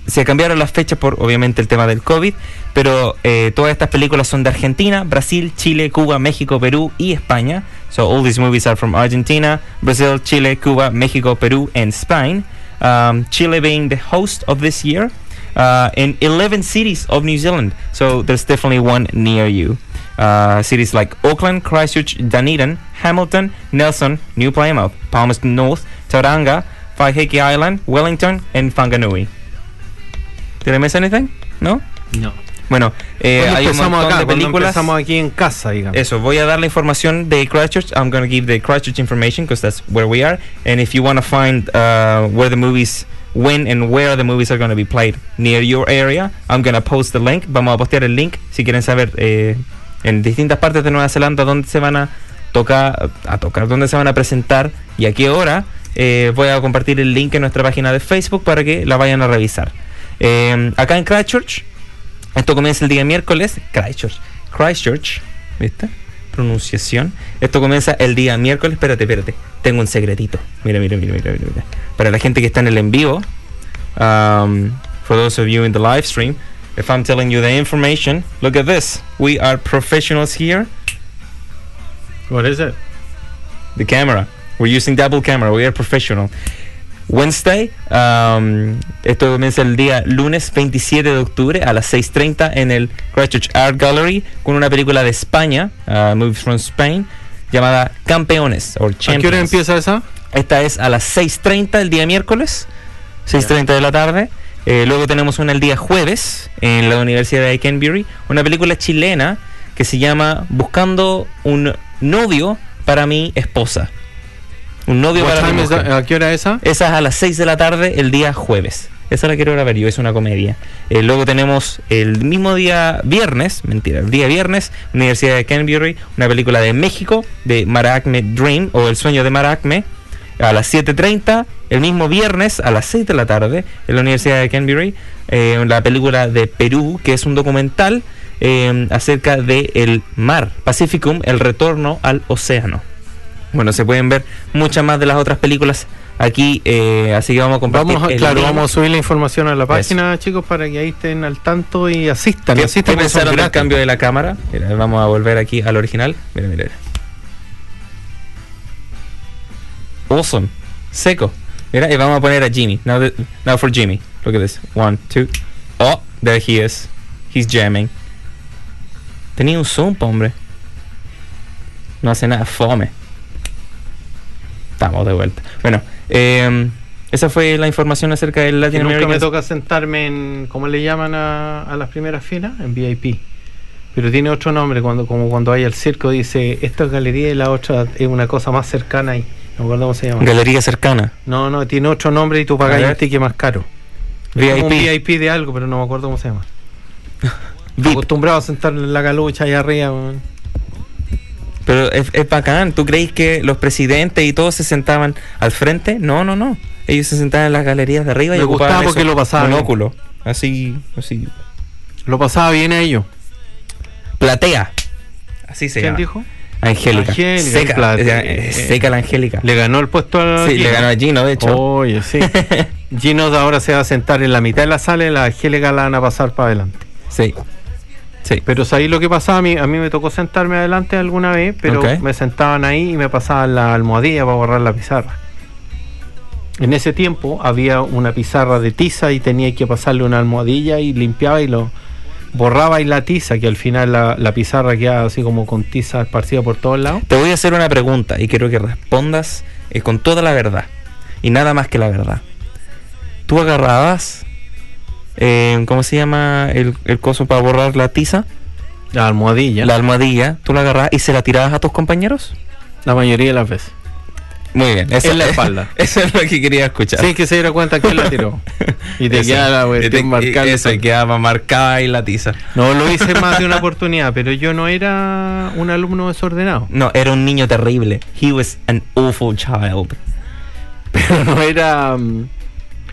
se cambiaron las fechas por obviamente el tema del COVID, pero eh, todas estas películas son de Argentina, Brasil, Chile, Cuba, México, Perú y España. So all these movies are from Argentina, Brazil, Chile, Cuba, Mexico, Peru, and Spain. Um, Chile being the host of this year, uh, in 11 cities of New Zealand. So there's definitely one near you. Uh, cities like Auckland, Christchurch, Dunedin, Hamilton, Nelson, New Plymouth, Palmerston North, Tauranga, Waiheke Island, Wellington, and Whanganui. Did I miss anything? ¿No? no Bueno, eh, hay un empezamos montón acá de películas. empezamos aquí en casa digamos Eso, voy a dar la información de Christchurch. I'm going to give the Christchurch information because that's where we are. And if you want to find uh, where the movies, when and where the movies are going to be played near your area, I'm going to post the link. Vamos a postear el link si quieren saber eh, en distintas partes de Nueva Zelanda dónde se van a tocar, a tocar, dónde se van a presentar y a qué hora. Eh, voy a compartir el link en nuestra página de Facebook para que la vayan a revisar. Eh, acá en Christchurch, esto comienza el día miércoles, Christchurch, Christchurch, ¿viste? Pronunciación. Esto comienza el día miércoles. Espérate, espérate. Tengo un secretito. Mira, mira, mira, mira, mira. mira. Para la gente que está en el en vivo, um, for those of you in the live stream, if I'm telling you the information, look at this. We are professionals here. What is it? the camera. We're using double camera. We are professional. Wednesday, um, esto comienza el día lunes 27 de octubre a las 6.30 en el Christchurch Art Gallery con una película de España, uh, Movies from Spain, llamada Campeones o ¿A qué hora Champions. empieza esa? Esta es a las 6.30 el día miércoles, 6.30 de la tarde. Eh, luego tenemos una el día jueves en la Universidad de Canterbury, una película chilena que se llama Buscando un novio para mi esposa. Un novio What para mi mujer. that? ¿A qué hora esa? Esa es a las 6 de la tarde el día jueves. Esa la quiero grabar yo, es una comedia. Eh, luego tenemos el mismo día viernes, mentira, el día viernes, Universidad de Canterbury, una película de México, de Maracme Dream, o El sueño de Maracme, a las 7.30, el mismo viernes a las 6 de la tarde, en la Universidad de Canterbury, eh, la película de Perú, que es un documental eh, acerca del el mar, Pacificum, el retorno al océano. Bueno, se pueden ver muchas más de las otras películas aquí, eh, así que vamos a compartir. Vamos a, claro, vamos a subir la información a la Eso. página, chicos, para que ahí estén al tanto y asistan. ¿Qué, asistan qué pensaron del cambio de la cámara? Mira, vamos a volver aquí al original. Mira, mira. Awesome. Seco. Mira, y vamos a poner a Jimmy. Now, the- now for Jimmy. Look at this. One, two. Oh, there he is. He's jamming. Tenía un zoom, hombre. No hace nada, fome. Estamos de vuelta. Bueno, eh, esa fue la información acerca del Que Latin nunca me toca sentarme en, ¿cómo le llaman a, a las primeras filas? En VIP. Pero tiene otro nombre, cuando como cuando hay al circo dice, esta es galería y la otra es una cosa más cercana ahí. No me acuerdo cómo se llama. Galería cercana. No, no, tiene otro nombre y tú pagas un ticket más caro. Es como un VIP. VIP de algo, pero no me acuerdo cómo se llama. VIP. Acostumbrado a sentar en la calucha ahí arriba. weón. Pero es, es bacán. ¿Tú crees que los presidentes y todos se sentaban al frente? No, no, no. Ellos se sentaban en las galerías de arriba y ocupaban porque lo pasaban. monóculo. Así, así. Lo pasaba bien a ellos. Platea. Así se ¿Quién llama. dijo? Angélica. Angélica, Seca. platea. eh, seca la Angélica. Le ganó el puesto a sí, le Gino. ganó a Gino, de hecho. Oye, sí. Gino ahora se va a sentar en la mitad de la sala y la Angélica la van a pasar para adelante. Sí. Sí. Pero ¿sabéis lo que pasaba? A mí, a mí me tocó sentarme adelante alguna vez, pero me sentaban ahí y me pasaban la almohadilla para borrar la pizarra. En ese tiempo había una pizarra de tiza y tenía que pasarle una almohadilla y limpiaba y lo borraba y la tiza, que al final la, la pizarra quedaba así como con tiza esparcida por todos lados. Te voy a hacer una pregunta y quiero que respondas eh, con toda la verdad. Y nada más que la verdad. ¿Tú agarrabas, eh, ¿cómo se llama el, el coso para borrar la tiza? La almohadilla, La la, almohadilla, ¿tú la agarrabas y se la tirabas a tus compañeros? mayoría de las veces. Muy bien. Eso, En la espalda. Eso es lo que quería escuchar. Sí, que se diera cuenta quién la tiró. Y te Eso. queda la Y cuestión te- marcada. y Eso, y quedaba marcada ahí la tiza. No, lo hice más de una oportunidad, pero yo no era un alumno desordenado. No, era un niño terrible. He was an awful child. Pero no era. mm,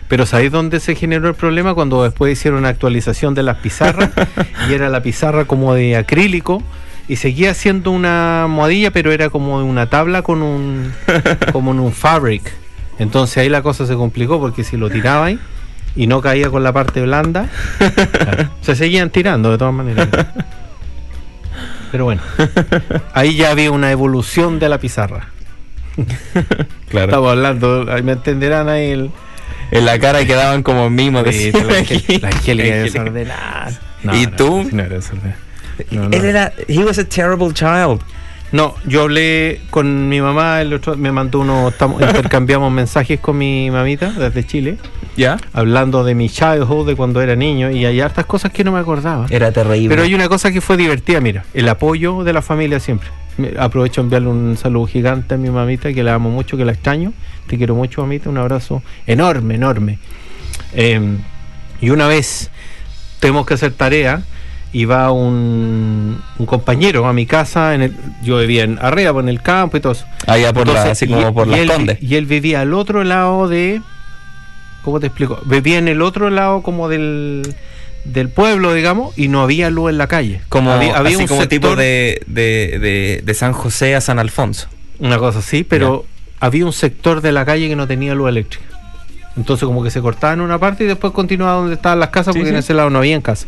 Pero ¿sabéis dónde se generó el problema? Cuando después hicieron una actualización de las pizarras y era la pizarra como de acrílico y seguía siendo una almohadilla, pero era como de una tabla con un como en un fabric. Entonces ahí la cosa se complicó porque si lo tiraba ahí y no caía con la parte blanda, claro, se seguían tirando de todas maneras. Pero bueno, ahí ya había una evolución de la pizarra. Claro. Estamos hablando, ahí me entenderán ahí el, En la cara quedaban como mimos. Sí, decía la. Angel- la Angélica desordenada. ¿Y tú? No, era desordenada. No, no. Él era, he was a terrible child. No, yo hablé con mi mamá, el otro me mandó unos, estamos- intercambiamos mensajes con mi mamita desde Chile, ¿Ya? hablando de mi childhood, de cuando era niño, y hay hartas cosas que no me acordaba. Era terrible. Pero hay una cosa que fue divertida, mira, el apoyo de la familia siempre. Me- Aprovecho de enviarle un saludo gigante a mi mamita, que la amo mucho, que la extraño. Te quiero mucho, mamita, un abrazo enorme, enorme. Eh, y una vez tenemos que hacer tarea y va un, un compañero a mi casa, en el, yo vivía en arriba, pues, en el campo y todo eso. Allá por la, así y- como por las condes. Y él vivía al otro lado de. ¿Cómo te explico? Vivía en el otro lado como del del pueblo, digamos, y no había luz en la calle. Como, había, había así un como tipo sector- de, de, de, de San José a San Alfonso. Una cosa así, pero había un sector de la calle que no tenía luz eléctrica. Entonces como que se cortaba en una parte y después continuaba donde estaban las casas Sí, porque en ese lado no había casa.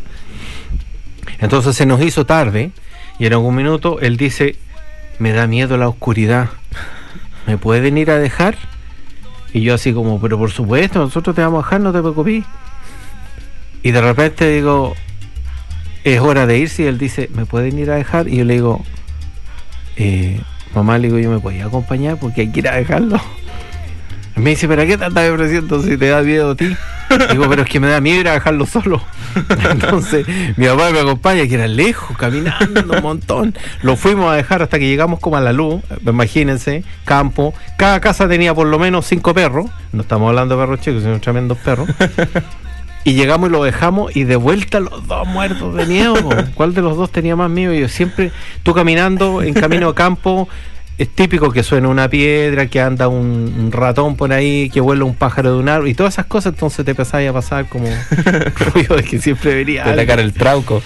Entonces se nos hizo tarde y en algún minuto él dice, me da miedo la oscuridad, ¿me pueden ir a dejar? Y yo así como, pero por supuesto, nosotros te vamos a dejar, no te preocupes. Y de repente digo, es hora de irse y él dice, ¿me pueden ir a dejar? Y yo le digo, eh, mamá, le digo, yo me podía acompañar porque hay que ir a dejarlo. Me dice, ¿pero qué tanta depresión si te da miedo a ti? Digo, pero es que me da miedo ir a dejarlo solo. Entonces, mi papá me acompaña, que era lejos, caminando un montón. Lo fuimos a dejar hasta que llegamos como a la luz, imagínense, campo. Cada casa tenía por lo menos cinco perros. No estamos hablando de perros chicos, sino tremendos perros. Y llegamos y lo dejamos y de vuelta los dos muertos de miedo. ¿Cuál de los dos tenía más miedo? Y yo siempre, tú caminando en camino a campo, es típico que suena una piedra, que anda un, un ratón por ahí, que vuela un pájaro de un árbol y todas esas cosas, entonces te empezás a pasar como ruido de que siempre venía De algo. atacar el trauco.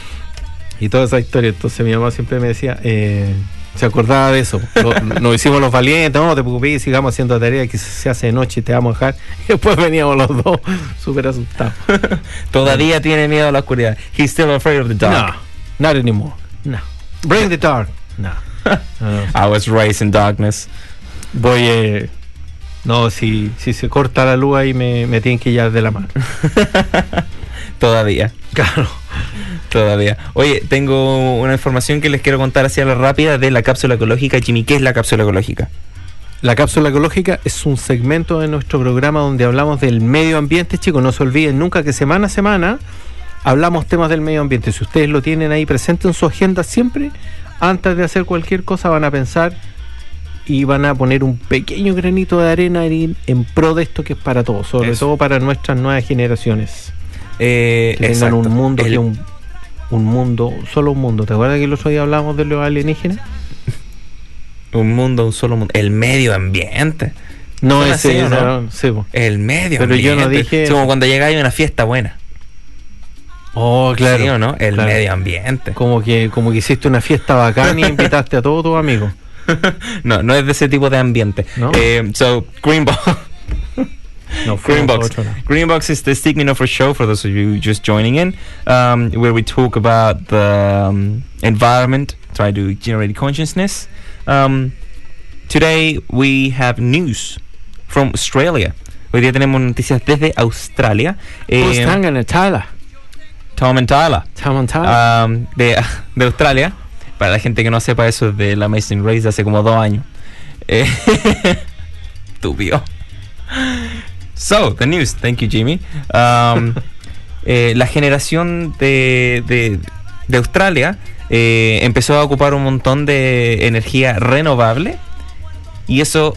y toda esa historia. Entonces mi mamá siempre me decía, eh, se acordaba de eso. Lo- Nos hicimos los valientes, no te preocupes, sigamos haciendo tarea que se hace de noche y te vamos a dejar. Y después veníamos los dos súper asustados. Todavía tiene miedo a la oscuridad. He's still afraid of the dark. No, not anymore. No. Bring the dark. No. No, no. I was raised in darkness. Voy, eh, no, si, si se corta la luz ahí me, me tienen que llevar de la mano. Todavía. Claro. Todavía. Oye, tengo una información que les quiero contar hacia la rápida de la cápsula ecológica. Jimmy, ¿qué es la cápsula ecológica? La cápsula ecológica es un segmento de nuestro programa donde hablamos del medio ambiente, chicos. No se olviden nunca que semana a semana hablamos temas del medio ambiente. Si ustedes lo tienen ahí presente en su agenda siempre, antes de hacer cualquier cosa van a pensar y van a poner un pequeño granito de arena en, en pro de esto que es para todos, sobre Eso. todo para nuestras nuevas generaciones. Eh, Que tengan un mundo El- que un, un mundo, solo un mundo. ¿Te acuerdas que el otro día hablábamos de los alienígenas? un mundo, un solo mundo. El medio ambiente. No, ese, así, ¿o ese, no? sí. El medio Pero yo ambiente. no dije Es como cuando llega y una fiesta buena. Oh, claro. ¿Sí o no? El Claro. medio ambiente. Como que, como que hiciste una fiesta bacana y invitaste a todos tus amigos. no, no es de ese tipo de ambiente. ¿No? Eh, so, Green Box. No, Green fuimos pa' Box. Green Box is the segment of our show for those of you just joining in, um, where we talk about the um, environment, try to generate consciousness. Um, today we have news from Australia. Hoy día tenemos noticias desde Australia. Who's Eh, hanging a Tyler? Tom and Tyler. Tom and Tyler. um, de, de Australia. Para la gente que no sepa eso es de la Amazing Race de hace como dos años. Eh, Estúpido. So, the news. Thank you, Jimmy. Um, eh, la generación de, de, de Australia eh, empezó a ocupar un montón de energía renovable y eso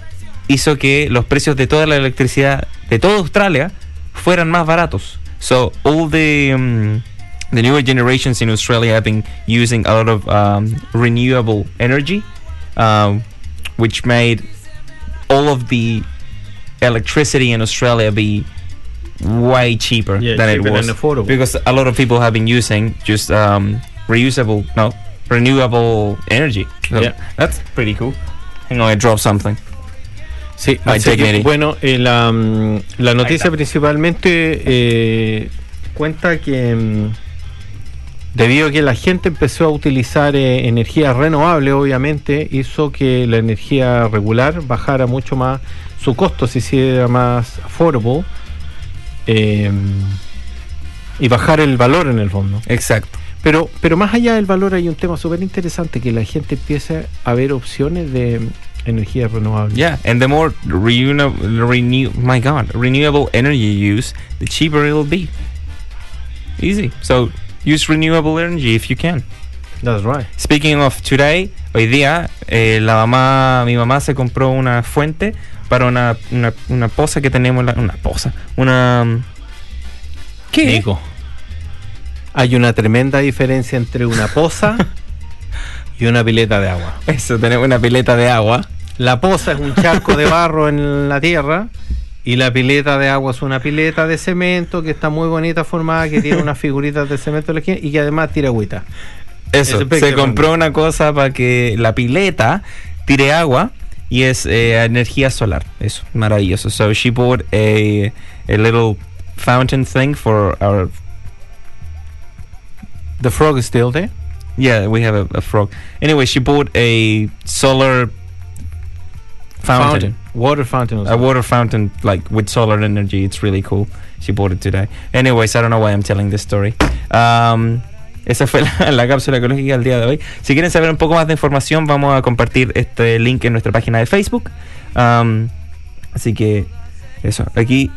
hizo que los precios de toda la electricidad de toda Australia fueran más baratos. So all the um, the newer generations in Australia have been using a lot of um, renewable energy, um, which made all of the electricity in Australia be way cheaper Yeah, than cheaper it was affordable. because a lot of people have been using just um, reusable, no, renewable energy. So Yeah. that's pretty cool. Hang on, I dropped something. Sí, así que, bueno, eh, la, la noticia principalmente eh, cuenta que mm, debido a que la gente empezó a utilizar eh, energía renovable, obviamente, hizo que la energía regular bajara mucho más, su costo se hiciera más affordable eh, y bajar el valor en el fondo. Exacto. Pero, pero más allá del valor hay un tema súper interesante, que la gente empieza a ver opciones de energía renovable. Yeah, and the more renew, renew, my God, renewable energy you use, the cheaper it'll be. Easy. So use renewable energy if you can. That's right. Speaking of today, hoy día eh, la mamá, mi mamá se compró una fuente para una, una, una poza que tenemos, en la- una poza, una ¿qué? Nico, hay una tremenda diferencia entre una poza y una pileta de agua. Eso, tenemos una pileta de agua. La poza es un charco de barro en la tierra Y la pileta de agua es una pileta de cemento que está muy bonita formada, que tiene unas figuritas de cemento en la esquina y que además tira agüita. Eso, Ese se compró una cosa para que la pileta tire agua y es eh, energía solar. Eso, maravilloso. So she bought a, a little fountain thing for our. The frog is still there. Yeah, we have a, a frog. Anyway, she bought a solar fountain. Water fountain. A water fountain, like with solar energy. It's really cool. She bought it today. Anyways, I don't know why I'm telling this story. Um, esa fue la, la cápsula ecológica del día de hoy. Si quieren saber un poco más de información, vamos a compartir este link en nuestra página de Facebook. Um, así que, eso, aquí.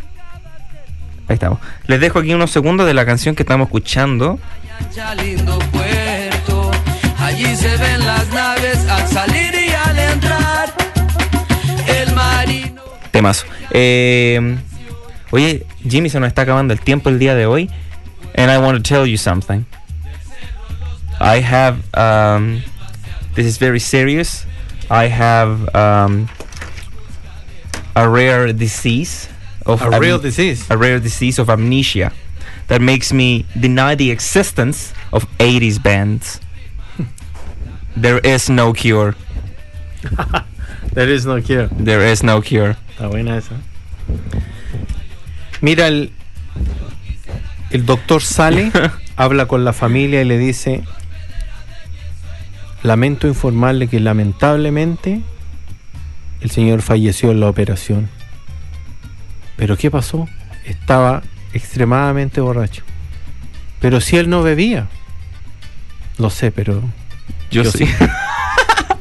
Ahí estamos. Les dejo aquí unos segundos de la canción que estamos escuchando. Playa, lindo puerto. Allí se ven las naves al salir y al entrar. El marino. Temazo. Eh, oye, Jimmy, se nos está acabando el tiempo el día de hoy. And I want to tell you something. I have, um, this is very serious. I have um, a rare disease of A real disease. a rare disease of amnesia that makes me deny the existence of 80s bands. there is no cure. There is no cure. There is no cure. Está buena esa. Mira, el, el doctor sale, habla con la familia y le dice, lamento informarle que lamentablemente el señor falleció en la operación. ¿Pero qué pasó? Estaba extremadamente borracho. Pero si él no bebía. Lo sé, pero... Yo, Yo sí. sí.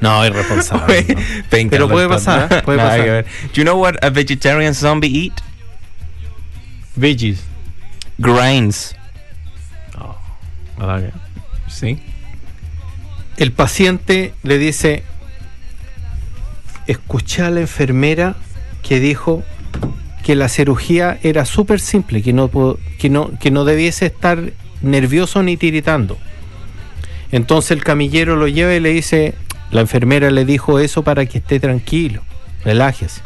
No, irresponsable. Pero puede pasar, puede pasar. Do you know what a vegetarian zombie eat? Veggies. Grains. Ah, Sí. El paciente le dice, escuché a la enfermera que dijo que la cirugía era súper simple, que no, que, no, que no debiese estar nervioso ni tiritando. Entonces el camillero lo lleva y le dice, la enfermera le dijo eso para que esté tranquilo, relájese.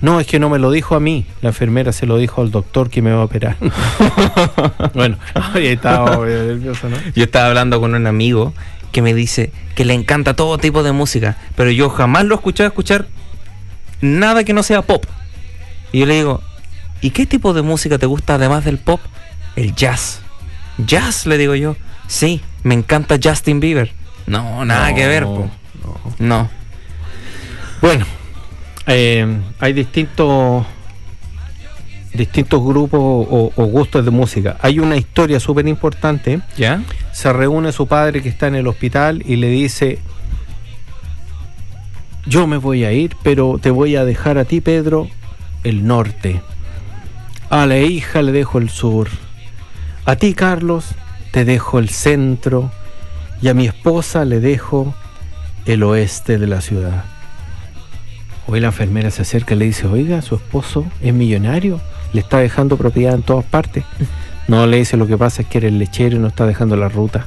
No, es que no me lo dijo a mí, la enfermera se lo dijo al doctor que me va a operar. bueno, ahí estaba nervioso, ¿no? Yo estaba hablando con un amigo que me dice que le encanta todo tipo de música, pero yo jamás lo he escuchado escuchar nada que no sea pop. Y yo le digo, ¿y qué tipo de música te gusta además del pop? El jazz. Jazz, le digo yo. Sí, me encanta Justin Bieber. No, nada No, que ver. po. No. Bueno, eh, hay distintos distintos grupos o, o gustos de música. Hay una historia súper importante. ¿Ya? Se reúne su padre que está en el hospital y le dice, yo me voy a ir, pero te voy a dejar a ti, Pedro, el norte. A la hija le dejo el sur. A ti, Carlos, te dejo el centro. Y a mi esposa le dejo el oeste de la ciudad. Hoy la enfermera se acerca y le dice, oiga, su esposo es millonario, le está dejando propiedad en todas partes. No le dice, lo que pasa es que eres lechero y no está dejando la ruta.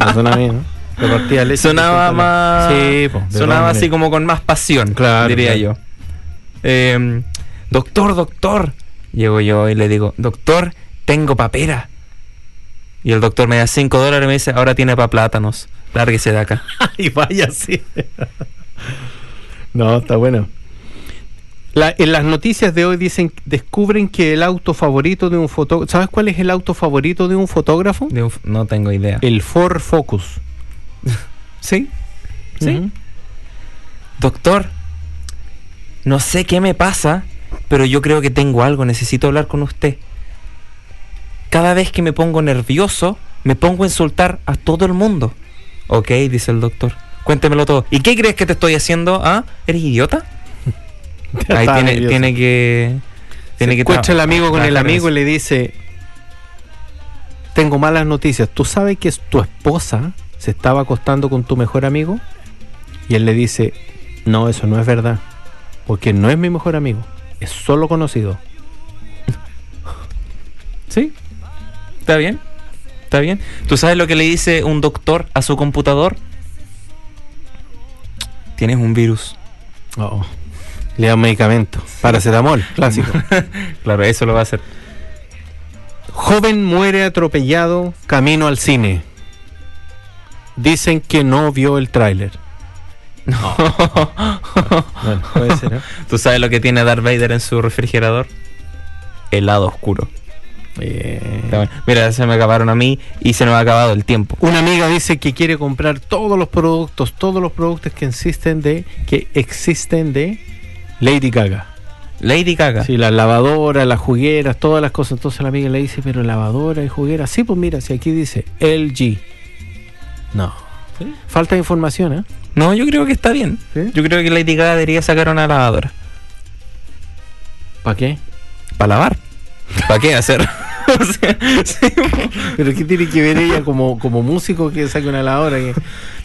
No suena bien, ¿no? Leche Sonaba más. Sí, po, sonaba así como con más pasión, Claro, diría claro. yo. Eh, doctor, doctor. Llego yo y le digo, doctor, tengo papera. Y el doctor me da 5 dólares y me dice, ahora tiene para plátanos. Lárguese de acá. y vaya así. no, está bueno. La- en las noticias de hoy dicen, descubren que el auto favorito de un fotógrafo, ¿sabes cuál es el auto favorito de un fotógrafo? De un f- no tengo idea. El Ford Focus. ¿Sí? ¿Sí? Doctor, no sé qué me pasa, pero yo creo que tengo algo. Necesito hablar con usted. Cada vez que me pongo nervioso, me pongo a insultar a todo el mundo. Ok, dice el doctor. Cuéntemelo todo. ¿Y qué crees que te estoy haciendo? ¿Ah? ¿Eres idiota? Ahí tiene, tiene que. Tiene Se que encuentra tra- el amigo con el amigo y le dice, tengo malas noticias, ¿tú sabes que tu esposa se estaba acostando con tu mejor amigo? Y él le dice, no, eso no es verdad, porque no es mi mejor amigo, es solo conocido. ¿Sí? ¿Está bien? ¿Está bien? ¿Tú sabes lo que le dice un doctor a su computador? Tienes un virus. Oh. Le dan medicamento. Paracetamol, clásico. claro, eso lo va a hacer. Joven muere atropellado camino al cine. Dicen que no vio el tráiler. Bueno, puede ser, ¿eh? ¿Tú sabes lo que tiene Darth Vader en su refrigerador? Helado oscuro. Bueno. Mira, se me acabaron a mí y se nos ha acabado el tiempo. Una amiga dice que quiere comprar todos los productos, todos los productos que existen de que existen de Lady Gaga. Lady Gaga. Sí, las lavadoras, las jugueras, todas las cosas. Entonces la amiga le dice, pero lavadora y juguera. Sí, pues mira, si aquí dice LG. No. Falta información, ¿eh? No, yo creo que está bien. ¿Sí? Yo creo que Lady Gaga debería sacar una lavadora. ¿Para qué? Para lavar. ¿Para qué hacer? O sea, sí. Pero ¿qué tiene que ver ella como, como músico que saque una lavadora? Que...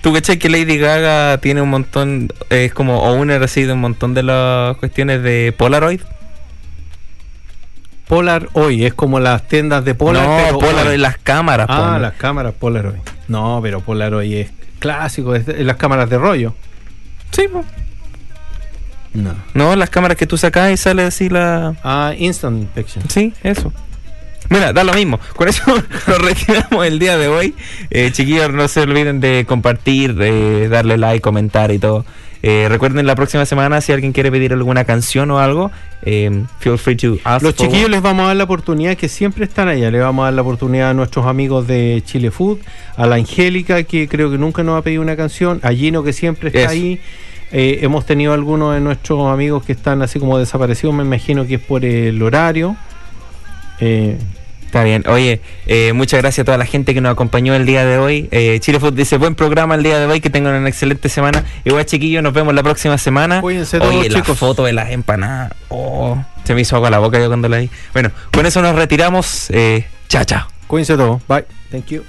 ¿Tú cachai que Lady Gaga tiene un montón, es como owner así de un montón de las cuestiones de Polaroid? Polar hoy es como las tiendas de Polar. no, pero Polaroid, hoy. las cámaras. Ah, las cámaras Polaroid. No, pero Polaroid es clásico, es de- las cámaras de rollo. Sí. No. No, las cámaras que tú sacas y sale así la... Ah, Instant Picture. Sí, eso. Mira, da lo mismo. Con eso nos retiramos el día de hoy. Eh, chiquillos, no se olviden de compartir, de darle like, comentar y todo. Eh, recuerden la próxima semana si alguien quiere pedir alguna canción o algo, eh, feel free to ask. Los chiquillos les vamos a dar la oportunidad que siempre están allá. Le vamos a dar la oportunidad a nuestros amigos de Chile Food, a la Angélica, que creo que nunca nos ha pedido una canción, a Gino, que siempre está Eso. ahí. Eh, hemos tenido algunos de nuestros amigos que están así como desaparecidos, me imagino que es por el horario. Eh, Está bien. Oye, eh, muchas gracias a toda la gente que nos acompañó el día de hoy. Eh, Chile Food dice buen programa el día de hoy, que tengan una excelente semana. Igual chiquillos, nos vemos la próxima semana. Cuídense todos, Oye, la chicos. foto de las empanadas. Oh, se me hizo agua la boca yo cuando la vi. Bueno, con eso nos retiramos. Eh, chao, chao. cuídense todos. Bye. Thank you.